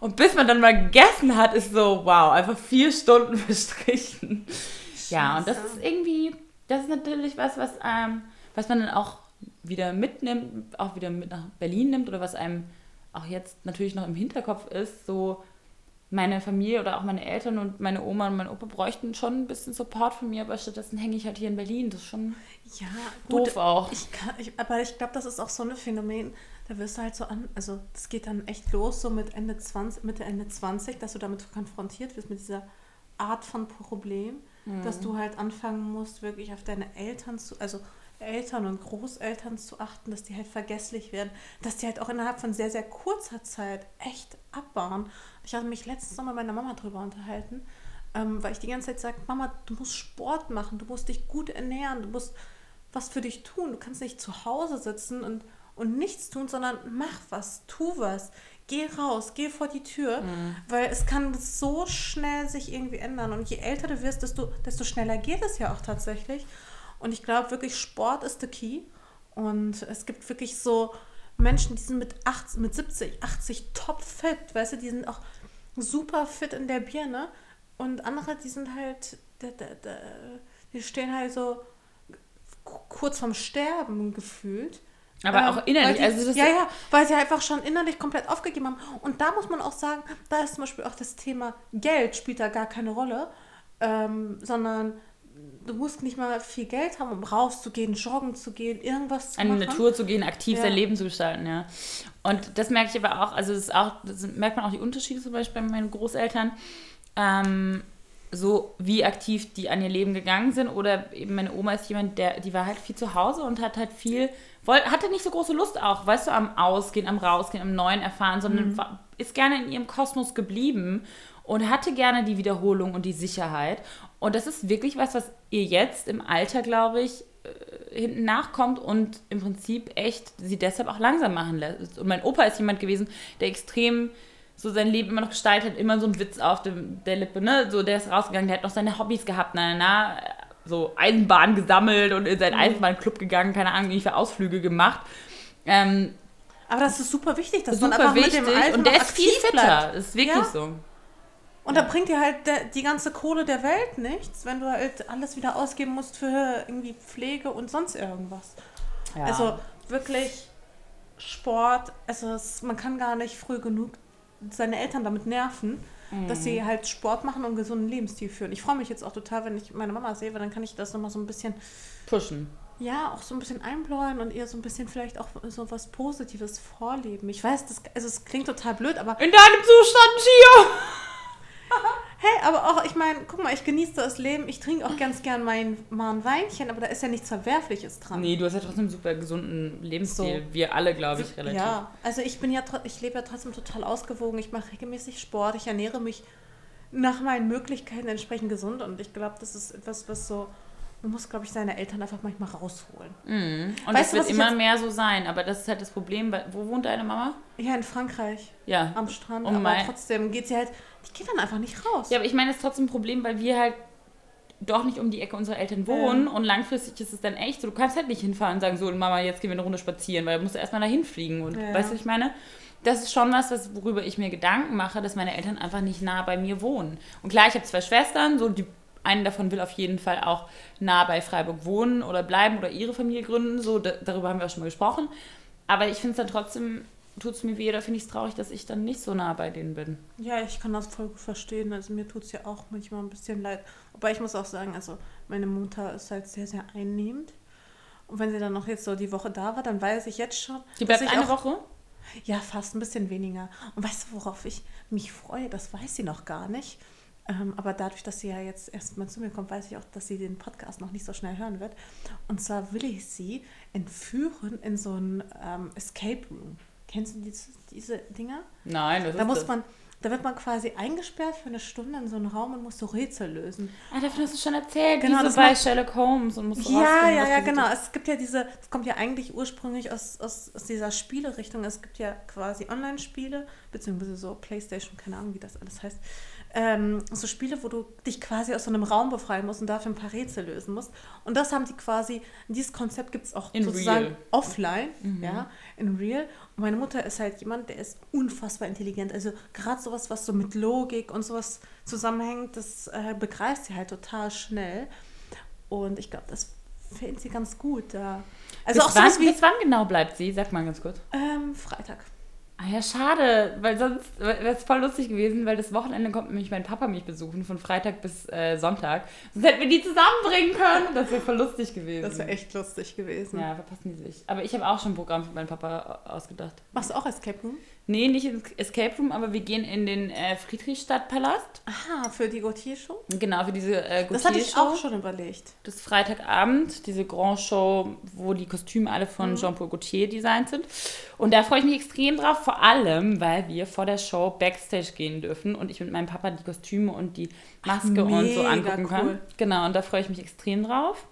Und bis man dann mal gegessen hat, ist so, wow, einfach vier Stunden (laughs) verstrichen. Ja, und das Scheiße. ist irgendwie, das ist natürlich was, was, ähm, was man dann auch wieder mitnimmt, auch wieder mit nach Berlin nimmt oder was einem auch jetzt natürlich noch im Hinterkopf ist, so meine Familie oder auch meine Eltern und meine Oma und mein Opa bräuchten schon ein bisschen Support von mir, aber stattdessen hänge ich halt hier in Berlin. Das ist schon Ja, doof auch. Ich kann, ich, aber ich glaube, das ist auch so ein Phänomen, da wirst du halt so an, also das geht dann echt los, so mit Ende 20, Mitte, Ende 20, dass du damit konfrontiert wirst, mit dieser Art von Problem, dass du halt anfangen musst, wirklich auf deine Eltern zu, also Eltern und Großeltern zu achten, dass die halt vergesslich werden, dass die halt auch innerhalb von sehr, sehr kurzer Zeit echt abbauen. Ich hatte mich letztens noch mit meiner Mama drüber unterhalten, ähm, weil ich die ganze Zeit sage, Mama, du musst Sport machen, du musst dich gut ernähren, du musst was für dich tun. Du kannst nicht zu Hause sitzen und, und nichts tun, sondern mach was, tu was. Geh raus, geh vor die Tür, weil es kann so schnell sich irgendwie ändern. Und je älter du wirst, desto, desto schneller geht es ja auch tatsächlich. Und ich glaube wirklich, Sport ist the key. Und es gibt wirklich so Menschen, die sind mit, 80, mit 70, 80 top fit, weißt du, die sind auch super fit in der Birne. Und andere, die sind halt, die stehen halt so kurz vorm Sterben gefühlt. Aber Ähm, auch innerlich. Weil die, also das ja, ja, weil sie einfach schon innerlich komplett aufgegeben haben. Und da muss man auch sagen, da ist zum Beispiel auch das Thema Geld spielt da gar keine Rolle, ähm, sondern du musst nicht mal viel Geld haben, um rauszugehen, joggen zu gehen, irgendwas zu an die machen. Natur zu gehen, aktiv Ja. sein Leben zu gestalten, ja. Und das merke ich aber auch, also das auch, das merkt man auch die Unterschiede zum Beispiel bei meinen Großeltern, ähm, so wie aktiv die an ihr Leben gegangen sind oder eben meine Oma ist jemand, der, die war halt viel zu Hause und hat halt viel, woll, hatte nicht so große Lust auch, weißt du, am Ausgehen, am Rausgehen, am Neuen erfahren, sondern war, ist gerne in ihrem Kosmos geblieben und hatte gerne die Wiederholung und die Sicherheit. Und das ist wirklich was, was ihr jetzt im Alter, glaube ich, äh, hinten nachkommt und im Prinzip echt sie deshalb auch langsam machen lässt. Und mein Opa ist jemand gewesen, der extrem so sein Leben immer noch gestaltet hat, immer so ein Witz auf dem, der Lippe, ne? So, der ist rausgegangen, der hat noch seine Hobbys gehabt, na, na, na, so Eisenbahn gesammelt und in seinen Eisenbahnclub gegangen, keine Ahnung, wie für Ausflüge gemacht. Ähm, Aber das ist super wichtig, dass man super einfach wichtig mit dem Alter und der ist viel fitter, bleibt. ist wirklich Ja. so. Und da bringt dir halt die ganze Kohle der Welt nichts, wenn du halt alles wieder ausgeben musst für irgendwie Pflege und sonst irgendwas. Ja. Also wirklich Sport, also es, man kann gar nicht früh genug seine Eltern damit nerven, dass Mhm. sie halt Sport machen und einen gesunden Lebensstil führen. Ich freue mich jetzt auch total, wenn ich meine Mama sehe, weil dann kann ich das nochmal so ein bisschen, pushen. ja, auch so ein bisschen einbläuen und ihr so ein bisschen vielleicht auch so was Positives vorleben. Ich weiß, das, also es klingt total blöd, aber In deinem Zustand hier! Hey, aber auch, ich meine, guck mal, ich genieße das Leben. Ich trinke auch ganz gern mein, mal ein Weinchen, aber da ist ja nichts Verwerfliches dran. Nee, du hast ja trotzdem einen super gesunden Lebensstil. Wir alle, glaube ich, relativ. Ja, also ich bin ja, ich lebe ja trotzdem total ausgewogen. Ich mache regelmäßig Sport. Ich ernähre mich nach meinen Möglichkeiten entsprechend gesund und ich glaube, das ist etwas, was so, man muss, glaube ich, seine Eltern einfach manchmal rausholen. Mhm. Und Weißt es du, wird immer jetzt- mehr so sein. Aber das ist halt das Problem. Wo wohnt deine Mama? Ja, in Frankreich, Ja. am Strand, Um aber mein- trotzdem geht sie halt, die geht dann einfach nicht raus. Ja, aber ich meine, es ist trotzdem ein Problem, weil wir halt doch nicht um die Ecke unserer Eltern wohnen und langfristig ist es dann echt so, du kannst halt nicht hinfahren und sagen, so Mama, jetzt gehen wir eine Runde spazieren, weil du musst erstmal dahin fliegen und Ja. weißt du, was ich meine? Das ist schon was, was, worüber ich mir Gedanken mache, dass meine Eltern einfach nicht nah bei mir wohnen. Und klar, ich habe zwei Schwestern, so die eine davon will auf jeden Fall auch nah bei Freiburg wohnen oder bleiben oder ihre Familie gründen, so da, darüber haben wir auch schon mal gesprochen. Aber ich finde es dann trotzdem, tut es mir weh oder finde ich es traurig, dass ich dann nicht so nah bei denen bin. Ja, ich kann das voll gut verstehen. Also mir tut es ja auch manchmal ein bisschen leid. Wobei ich muss auch sagen, also meine Mutter ist halt sehr, sehr einnehmend. Und wenn sie dann noch jetzt so die Woche da war, dann weiß ich jetzt schon, Die bleibt eine auch, Woche? Ja, fast ein bisschen weniger. Und weißt du, worauf ich mich freue? Das weiß sie noch gar nicht. Ähm, aber dadurch, dass sie ja jetzt erst mal zu mir kommt, weiß ich auch, dass sie den Podcast noch nicht so schnell hören wird. Und zwar will ich sie entführen in so ein ähm, Escape Room. Kennst du diese, diese Dinger? Nein, das Da ist muss das. man, da wird man quasi eingesperrt für eine Stunde in so einen Raum und muss so Rätsel lösen. Ah, davon hast du schon erzählt. Genau, Genau, das so bei Sherlock Holmes und musst du Ja, rausfinden, ja, ja, genau. Es gibt ja diese, das kommt ja eigentlich ursprünglich aus, aus, aus dieser Spielerichtung. Es gibt ja quasi Online-Spiele, beziehungsweise so Playstation, keine Ahnung, wie das alles heißt. Ähm, so Spiele, wo du dich quasi aus so einem Raum befreien musst und dafür ein paar Rätsel lösen musst. Und das haben die quasi, dieses Konzept gibt es auch In sozusagen real. offline, ja, in real. Und meine Mutter ist halt jemand, der ist unfassbar intelligent. Also gerade sowas, was so mit Logik und sowas zusammenhängt, das äh, begreift sie halt total schnell. Und ich glaube, das findet sie ganz gut. Da. Also bis, auch wann, wie bis wann genau bleibt sie? Sag mal ganz kurz. ähm, Freitag. Ah ja, schade, weil sonst wäre es voll lustig gewesen, weil das Wochenende kommt nämlich mein Papa mich besuchen, von Freitag bis äh, Sonntag. Sonst hätten wir die zusammenbringen können. Das wäre voll lustig gewesen. Das wäre echt lustig gewesen. Ja, verpassen die sich. Aber ich habe auch schon ein Programm für meinen Papa ausgedacht. Machst du auch Escape Room? Nee, nicht ins Escape Room, aber wir gehen in den äh, Friedrichstadtpalast. Aha, für die Gautier-Show? Genau, für diese äh, Das hatte ich Gautier-Show. auch schon überlegt. Das ist Freitagabend, diese Grand Show, wo die Kostüme alle von Mhm. Jean-Paul Gaultier designt sind. Und da freue ich mich extrem drauf, vor allem, weil wir vor der Show Backstage gehen dürfen und ich mit meinem Papa die Kostüme und die Maske und so angucken kann. cool. Genau, und da freue ich mich extrem drauf.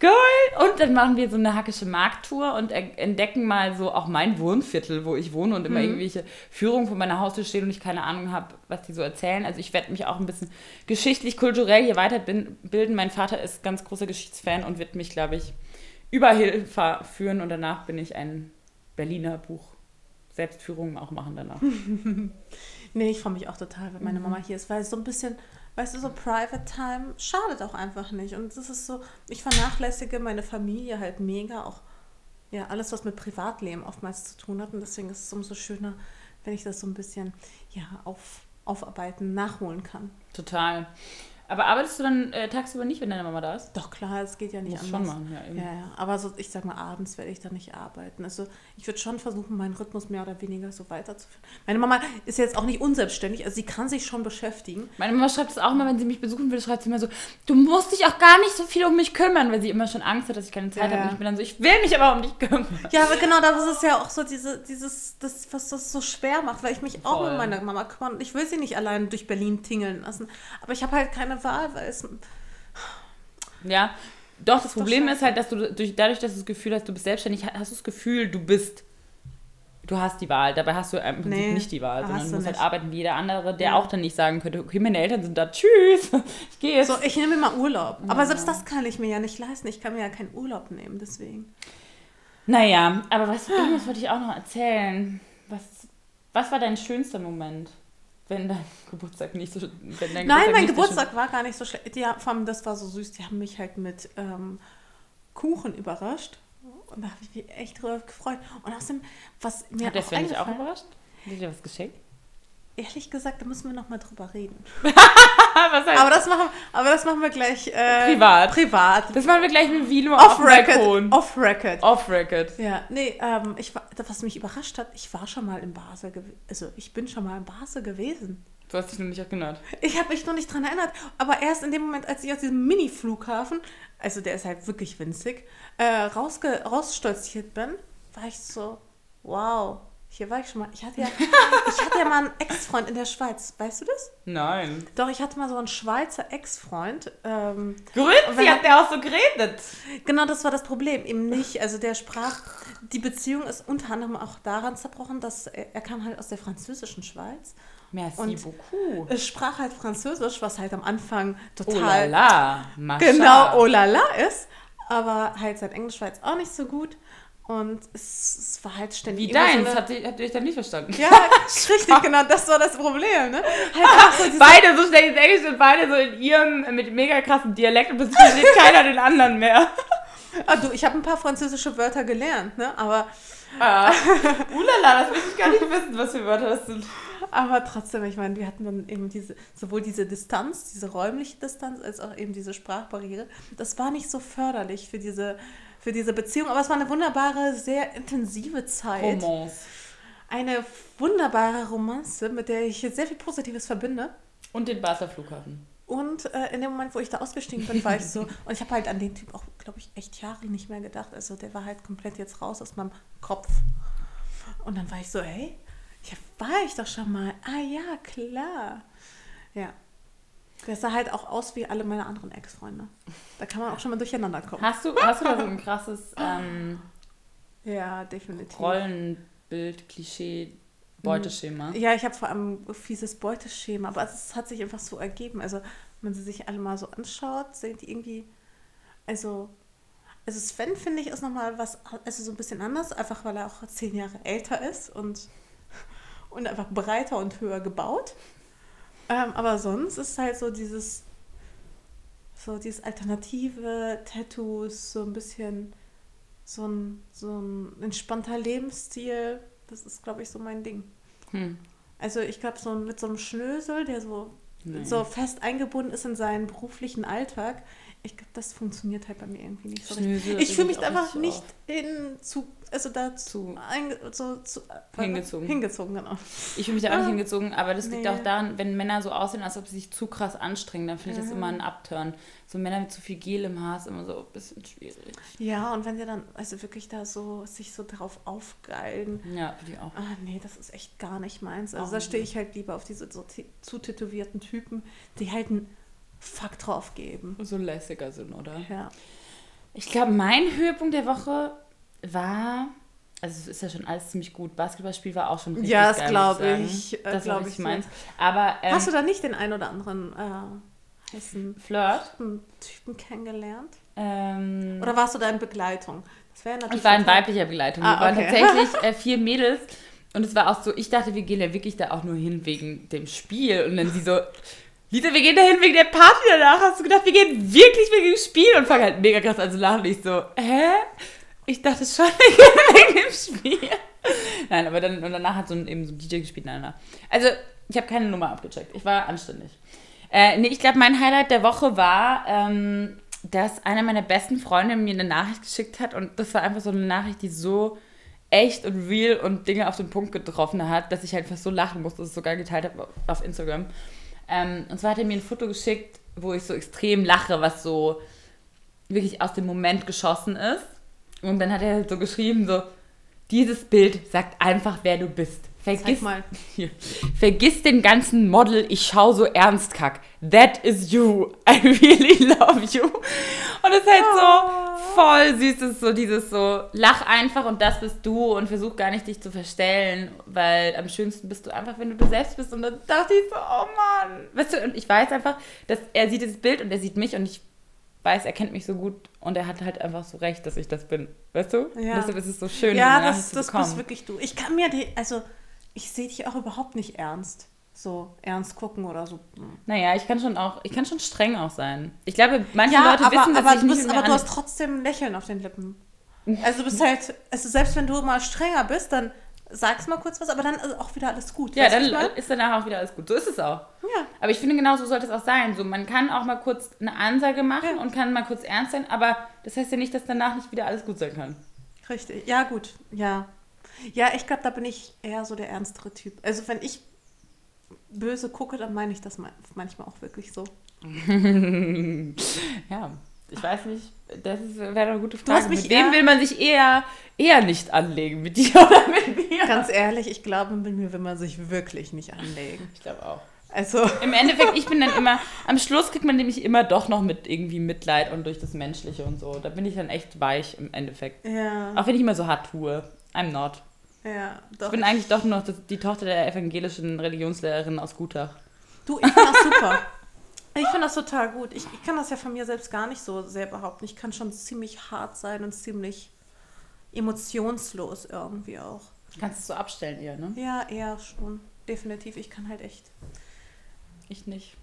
Geil! Und dann machen wir so eine hackische Markttour und entdecken mal so auch mein Wohnviertel, wo ich wohne und Mhm. immer irgendwelche Führungen von meiner Haustür stehen und ich keine Ahnung habe, was die so erzählen. Also ich werde mich auch ein bisschen geschichtlich, kulturell hier weiterbilden. Mein Vater ist ganz großer Geschichtsfan und wird mich, glaube ich, überall führen und danach bin ich ein Berliner Buch. Selbstführungen auch machen danach. (laughs) Nee, ich freue mich auch total, wenn meine Mhm. Mama hier ist, weil so ein bisschen Weißt du, so Private Time schadet auch einfach nicht. Und das ist so, ich vernachlässige meine Familie halt mega, auch ja, alles, was mit Privatleben oftmals zu tun hat. Und deswegen ist es umso schöner, wenn ich das so ein bisschen ja, auf, aufarbeiten, nachholen kann. Total. Aber arbeitest du dann äh, tagsüber nicht, wenn deine Mama da ist? Doch, klar, es geht ja nicht Muss anders. schon machen, ja, eben. Ja, ja. Aber so, ich sag mal, abends werde ich dann nicht arbeiten. Also ich würde schon versuchen, meinen Rhythmus mehr oder weniger so weiterzuführen. Meine Mama ist jetzt auch nicht unselbstständig, also sie kann sich schon beschäftigen. Meine Mama schreibt es auch immer, wenn sie mich besuchen will, schreibt sie immer so, du musst dich auch gar nicht so viel um mich kümmern, weil sie immer schon Angst hat, dass ich keine Zeit Ja, habe. Und ich bin dann so, ich will mich aber um dich kümmern. Ja, aber genau das ist ja auch so diese, dieses, das, was das so schwer macht, weil ich mich auch Voll. um meine Mama kümmere und ich will sie nicht allein durch Berlin tingeln lassen. Aber ich habe halt keine Wahl, weil es. Ja, doch, das Problem ist halt, dass du durch, dadurch, dass du das Gefühl hast, du bist selbstständig, hast du das Gefühl, du bist, du hast die Wahl. Dabei hast du im Prinzip Nee, nicht die Wahl, sondern du musst halt nicht. arbeiten wie jeder andere, der Ja. auch dann nicht sagen könnte, okay, meine Eltern sind da, tschüss, (laughs) ich gehe jetzt. So, ich nehme mal Urlaub. Aber selbst das kann ich mir ja nicht leisten. Ich kann mir ja keinen Urlaub nehmen, deswegen. Naja, aber was, irgendwas wollte ich auch noch erzählen. Was, was war dein schönster Moment? Wenn dein (laughs) Geburtstag nicht so. Wenn dein Nein, mein nicht so Geburtstag war gar nicht so schlecht. Ja, vor allem, das war so süß. Die haben mich halt mit ähm, Kuchen überrascht. Und da habe ich mich echt drüber gefreut. Und außerdem, was mir Hat der auch dich auch überrascht? Hat dir was geschenkt? Ehrlich gesagt, da müssen wir noch mal drüber reden. (laughs) was heißt, Aber das machen, aber das machen wir gleich äh, Privat. Privat. das machen wir gleich mit Vilo Off dem record. Off record. Off record. Ja, nee, ähm, ich war, was mich überrascht hat, ich war schon mal in Basel gewesen. Also ich bin schon mal in Basel gewesen. Du hast dich noch nicht erinnert. Ich habe mich noch nicht dran erinnert, aber erst in dem Moment, als ich aus diesem Mini-Flughafen, also der ist halt wirklich winzig, äh, rausge rausstolziert bin, war ich so, wow, hier war ich schon mal. Ich hatte ja, (laughs) ich hatte ja mal einen Ex-Freund in der Schweiz, weißt du das? Nein. Doch, ich hatte mal so einen Schweizer Ex-Freund. Ähm, Grüezi, hat der auch so geredet. Genau, das war das Problem. Eben nicht. Also der sprach, die Beziehung ist unter anderem auch daran zerbrochen, dass er, er kam halt aus der französischen Schweiz. Merci Und- beaucoup. Er sprach halt Französisch, was halt am Anfang Oh la total la. Mascha. genau oh la la ist. Aber halt sein Englisch war jetzt auch nicht so gut. Und es, es war halt ständig. Wie deins? So eine, Habt ihr, habt ihr euch dann nicht verstanden? ja, (laughs) richtig, genau, das war das Problem. Ne? Halt (laughs) so Beide so schlechtes Englisch und beide so in ihrem mit mega krassen Dialekt und plötzlich versteht keiner den anderen mehr. ah, du, ich habe ein paar französische Wörter gelernt, ne? aber Ah. (laughs) Ulala, das will ich gar nicht wissen, was für Wörter das sind. Aber trotzdem, ich meine, wir hatten dann eben diese, sowohl diese Distanz, diese räumliche Distanz, als auch eben diese Sprachbarriere. Das war nicht so förderlich für diese, für diese Beziehung, aber es war eine wunderbare, sehr intensive Zeit. Romance. Eine wunderbare Romanze, mit der ich sehr viel Positives verbinde. Und den Basler Flughafen. Und äh, in dem Moment, wo ich da ausgestiegen bin, war ich so, (laughs) und ich habe halt an den Typ auch, glaube ich, echt Jahre nicht mehr gedacht. Also der war halt komplett jetzt raus aus meinem Kopf. Und dann war ich so, hey, ja, war ich doch schon mal. Ah ja, klar. Ja. Der sah halt auch aus wie alle meine anderen Ex-Freunde. Da kann man auch schon mal durcheinander kommen. Hast du, hast du da so ein krasses ähm, Ja, definitiv. Rollenbild, Klischee, Beuteschema? Ja, ich habe vor allem ein fieses Beuteschema, aber es hat sich einfach so ergeben. Also, wenn man sie sich alle mal so anschaut, sind die irgendwie, also, also Sven finde ich ist nochmal was, also so ein bisschen anders, einfach weil er auch zehn Jahre älter ist und, und einfach breiter und höher gebaut. Ähm, aber sonst ist halt so dieses, so dieses alternative Tattoos, so ein bisschen so ein, so ein entspannter Lebensstil. Das ist, glaube ich, so mein Ding. Hm. Also ich glaube, so mit so einem Schnösel, der so, Nee. so fest eingebunden ist in seinen beruflichen Alltag, ich glaube, das funktioniert halt bei mir irgendwie nicht so richtig. Schnösel Ich fühle mich auch einfach richtig nicht in zu, also dazu Zu- einge, so, zu, Hingezogen. Hingezogen, genau. Ich fühle mich da auch nicht Ah. hingezogen, aber das liegt Nee. auch daran, wenn Männer so aussehen, als ob sie sich zu krass anstrengen, dann finde ich das immer ein Upturn. So Männer mit zu viel Gel im Haar ist immer so ein bisschen schwierig. Ja, und wenn sie dann also wirklich da so sich so drauf aufgeilen, Ja, würde ich auch. ah nee, das ist echt gar nicht meins. Also Auch da stehe ich halt lieber auf diese so zu tätowierten Typen, die halt einen Fuck drauf geben. So lässiger sind, oder? Ja. Ich glaube, mein Höhepunkt der Woche war. Also es ist ja schon alles ziemlich gut. Basketballspiel war auch schon richtig Ja, das glaube ich, sagen. äh, Das glaub glaube ich meins. Aber ähm, Hast du da nicht den ein oder anderen äh, heißen Flirt? Typen kennengelernt? Ähm, Oder warst du da in Begleitung? Das wäre natürlich. ich war in weiblicher Begleitung. Ah, wir waren tatsächlich (laughs) äh, vier Mädels. Und es war auch so, ich dachte, wir gehen ja wirklich da auch nur hin wegen dem Spiel. Und dann sie so, Lisa, wir gehen dahin wegen der Party danach. Hast du gedacht, wir gehen wirklich wegen dem Spiel? Und fangen halt mega krass an zu lachen. Ich so, hä? Ich dachte schon (laughs) wegen dem Spiel. Nein, aber dann, und danach hat so ein, eben so ein DJ gespielt. Nein, nein. Also, ich habe keine Nummer abgecheckt. Ich war anständig. Äh, nee, ich glaube, mein Highlight der Woche war, ähm, dass einer meiner besten Freunde mir eine Nachricht geschickt hat. Und das war einfach so eine Nachricht, die so echt und real und Dinge auf den Punkt getroffen hat, dass ich halt fast so lachen musste, dass ich es sogar geteilt habe auf Instagram. Ähm, und zwar hat er mir ein Foto geschickt, wo ich so extrem lache, was so wirklich aus dem Moment geschossen ist. Und dann hat er halt so geschrieben, so, dieses Bild sagt einfach, wer du bist. Vergiss, mal. (laughs) Hier. Vergiss den ganzen Model, ich schau so ernst kack. That is you. (laughs) I really love you. Und es ist halt so voll süß, ist so dieses so, lach einfach und das bist du und versuch gar nicht dich zu verstellen, weil am schönsten bist du einfach, wenn du du selbst bist. Und dann dachte ich so, oh Mann. Weißt du, und ich weiß einfach, dass er sieht dieses Bild und er sieht mich und ich weiß, er kennt mich so gut und er hat halt einfach so recht, dass ich das bin. Weißt du? Ja. Deshalb ist es so schön, Ja, das, das bist wirklich du. Ich kann mir die, also ich sehe dich auch überhaupt nicht ernst. So ernst gucken oder so. Hm. Naja, ich kann schon auch, ich kann schon streng auch sein. Ich glaube, manche Leute aber, wissen, dass aber, ich du, bist, aber du hast trotzdem ein Lächeln auf den Lippen. Also du bist halt, also selbst wenn du mal strenger bist, dann sagst mal kurz was, aber dann ist auch wieder alles gut. Ja, dann ist danach auch wieder alles gut. So ist es auch. Ja. Aber ich finde, genau so sollte es auch sein. So, man kann auch mal kurz eine Ansage machen Ja. und kann mal kurz ernst sein, aber das heißt ja nicht, dass danach nicht wieder alles gut sein kann. Richtig. Ja, gut. Ja. Ja, ich glaube, da bin ich eher so der ernstere Typ. Also wenn ich böse gucke, dann meine ich das man- manchmal auch wirklich so. (laughs) Ja, ich weiß nicht. Das ist- wäre eine gute Frage. mit wem will man sich eher, eher nicht anlegen? Mit dir (laughs) oder mit mir? Ganz ehrlich, ich glaube, mit mir will man sich wirklich nicht anlegen. Ich glaube auch. Also, (laughs) Im Endeffekt, ich bin dann immer, am Schluss kriegt man nämlich immer doch noch mit irgendwie Mitleid und durch das Menschliche und so. Da bin ich dann echt weich im Endeffekt. ja, Auch wenn ich immer so hart tue. I'm not. Ja, Ich doch. bin eigentlich doch noch die Tochter der evangelischen Religionslehrerin aus Gutach. Du, ich finde das super. Ich finde das total gut. Ich, ich kann das ja von mir selbst gar nicht so sehr behaupten. Ich kann schon ziemlich hart sein und ziemlich emotionslos irgendwie auch. Kannst du so abstellen eher, ne? Ja, eher schon. Definitiv. Ich kann halt echt, Ich nicht.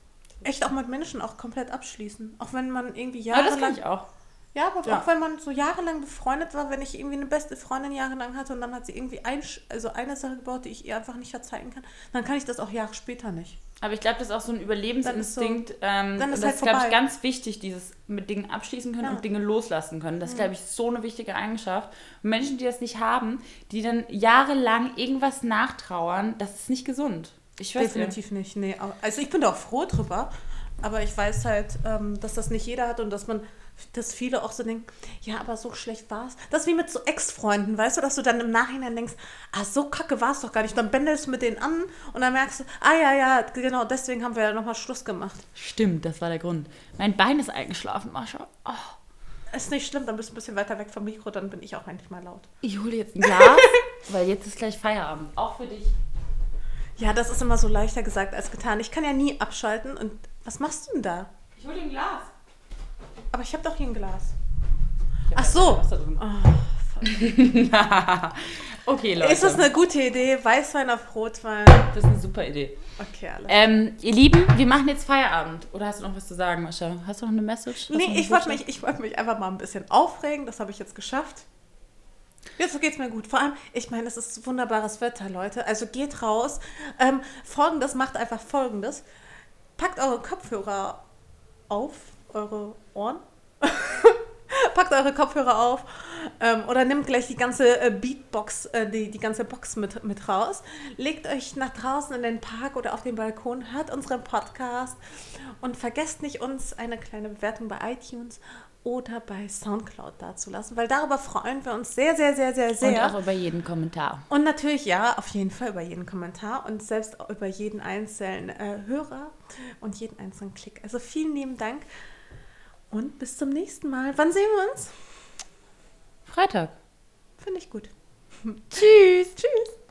echt auch mit Menschen auch komplett abschließen. Auch wenn man irgendwie Aber das kann jahrelang, ich auch. Ja, aber Ja. auch wenn man so jahrelang befreundet war, wenn ich irgendwie eine beste Freundin jahrelang hatte und dann hat sie irgendwie ein, also eine Sache gebaut, die ich ihr einfach nicht verzeihen kann, dann kann ich das auch Jahre später nicht. Aber ich glaube, das ist auch so ein Überlebensinstinkt. ähm, dann ist das halt ist, glaube ich, ganz wichtig, dieses mit Dingen abschließen können Ja. und Dinge loslassen können. Das ist, glaube ich, so eine wichtige Eigenschaft. Und Menschen, die das nicht haben, die dann jahrelang irgendwas nachtrauern, das ist nicht gesund. Ich weiß Definitiv nicht. Nee, also ich bin da auch froh drüber, aber ich weiß halt, ähm, dass das nicht jeder hat und dass man, dass viele auch so denken, ja, aber so schlecht war es. Das ist wie mit so Ex-Freunden, weißt du, dass du dann im Nachhinein denkst, ah, so kacke war es doch gar nicht. Dann bändelst du mit denen an und dann merkst du, ah ja, ja, genau, deswegen haben wir ja nochmal Schluss gemacht. Stimmt, das war der Grund. Mein Bein ist eingeschlafen, Mascha. Oh, Ist nicht schlimm, dann bist du ein bisschen weiter weg vom Mikro, dann bin ich auch endlich mal laut. ich hole jetzt ein Glas, (laughs) weil jetzt ist gleich Feierabend. Auch für dich. Ja, das ist immer so leichter gesagt als getan. Ich kann ja nie abschalten und was machst du denn da? Ich hole dir ein Glas. Aber ich habe doch hier ein Glas. Ach so. Oh, (laughs) okay, Leute. Ist das eine gute Idee? Weißwein auf Rotwein? das ist eine super Idee. Okay, alles. Ähm, ihr Lieben, wir machen jetzt Feierabend. Oder hast du noch was zu sagen, Mascha? Hast du noch eine Message? Hast nee, ich wollte mich, ich mich einfach mal ein bisschen aufregen. Das habe ich jetzt geschafft. Jetzt geht's mir gut. Vor allem, ich meine, es ist wunderbares Wetter, Leute. Also geht raus. Ähm, Folgendes macht einfach Folgendes. Packt eure Kopfhörer auf, eure Ohren. (laughs) Packt eure Kopfhörer auf ähm, oder nimmt gleich die ganze äh, Beatbox, äh, die, die ganze Box mit, mit raus. Legt euch nach draußen in den Park oder auf den Balkon, hört unseren Podcast und vergesst nicht, uns eine kleine Bewertung bei iTunes oder bei Soundcloud dazulassen, weil darüber freuen wir uns sehr, sehr, sehr, sehr, sehr. Und auch über jeden Kommentar. Und natürlich, ja, auf jeden Fall über jeden Kommentar und selbst über jeden einzelnen äh, Hörer und jeden einzelnen Klick. Also vielen lieben Dank und bis zum nächsten Mal. Wann sehen wir uns? Freitag. Finde ich gut. Tschüss. Tschüss.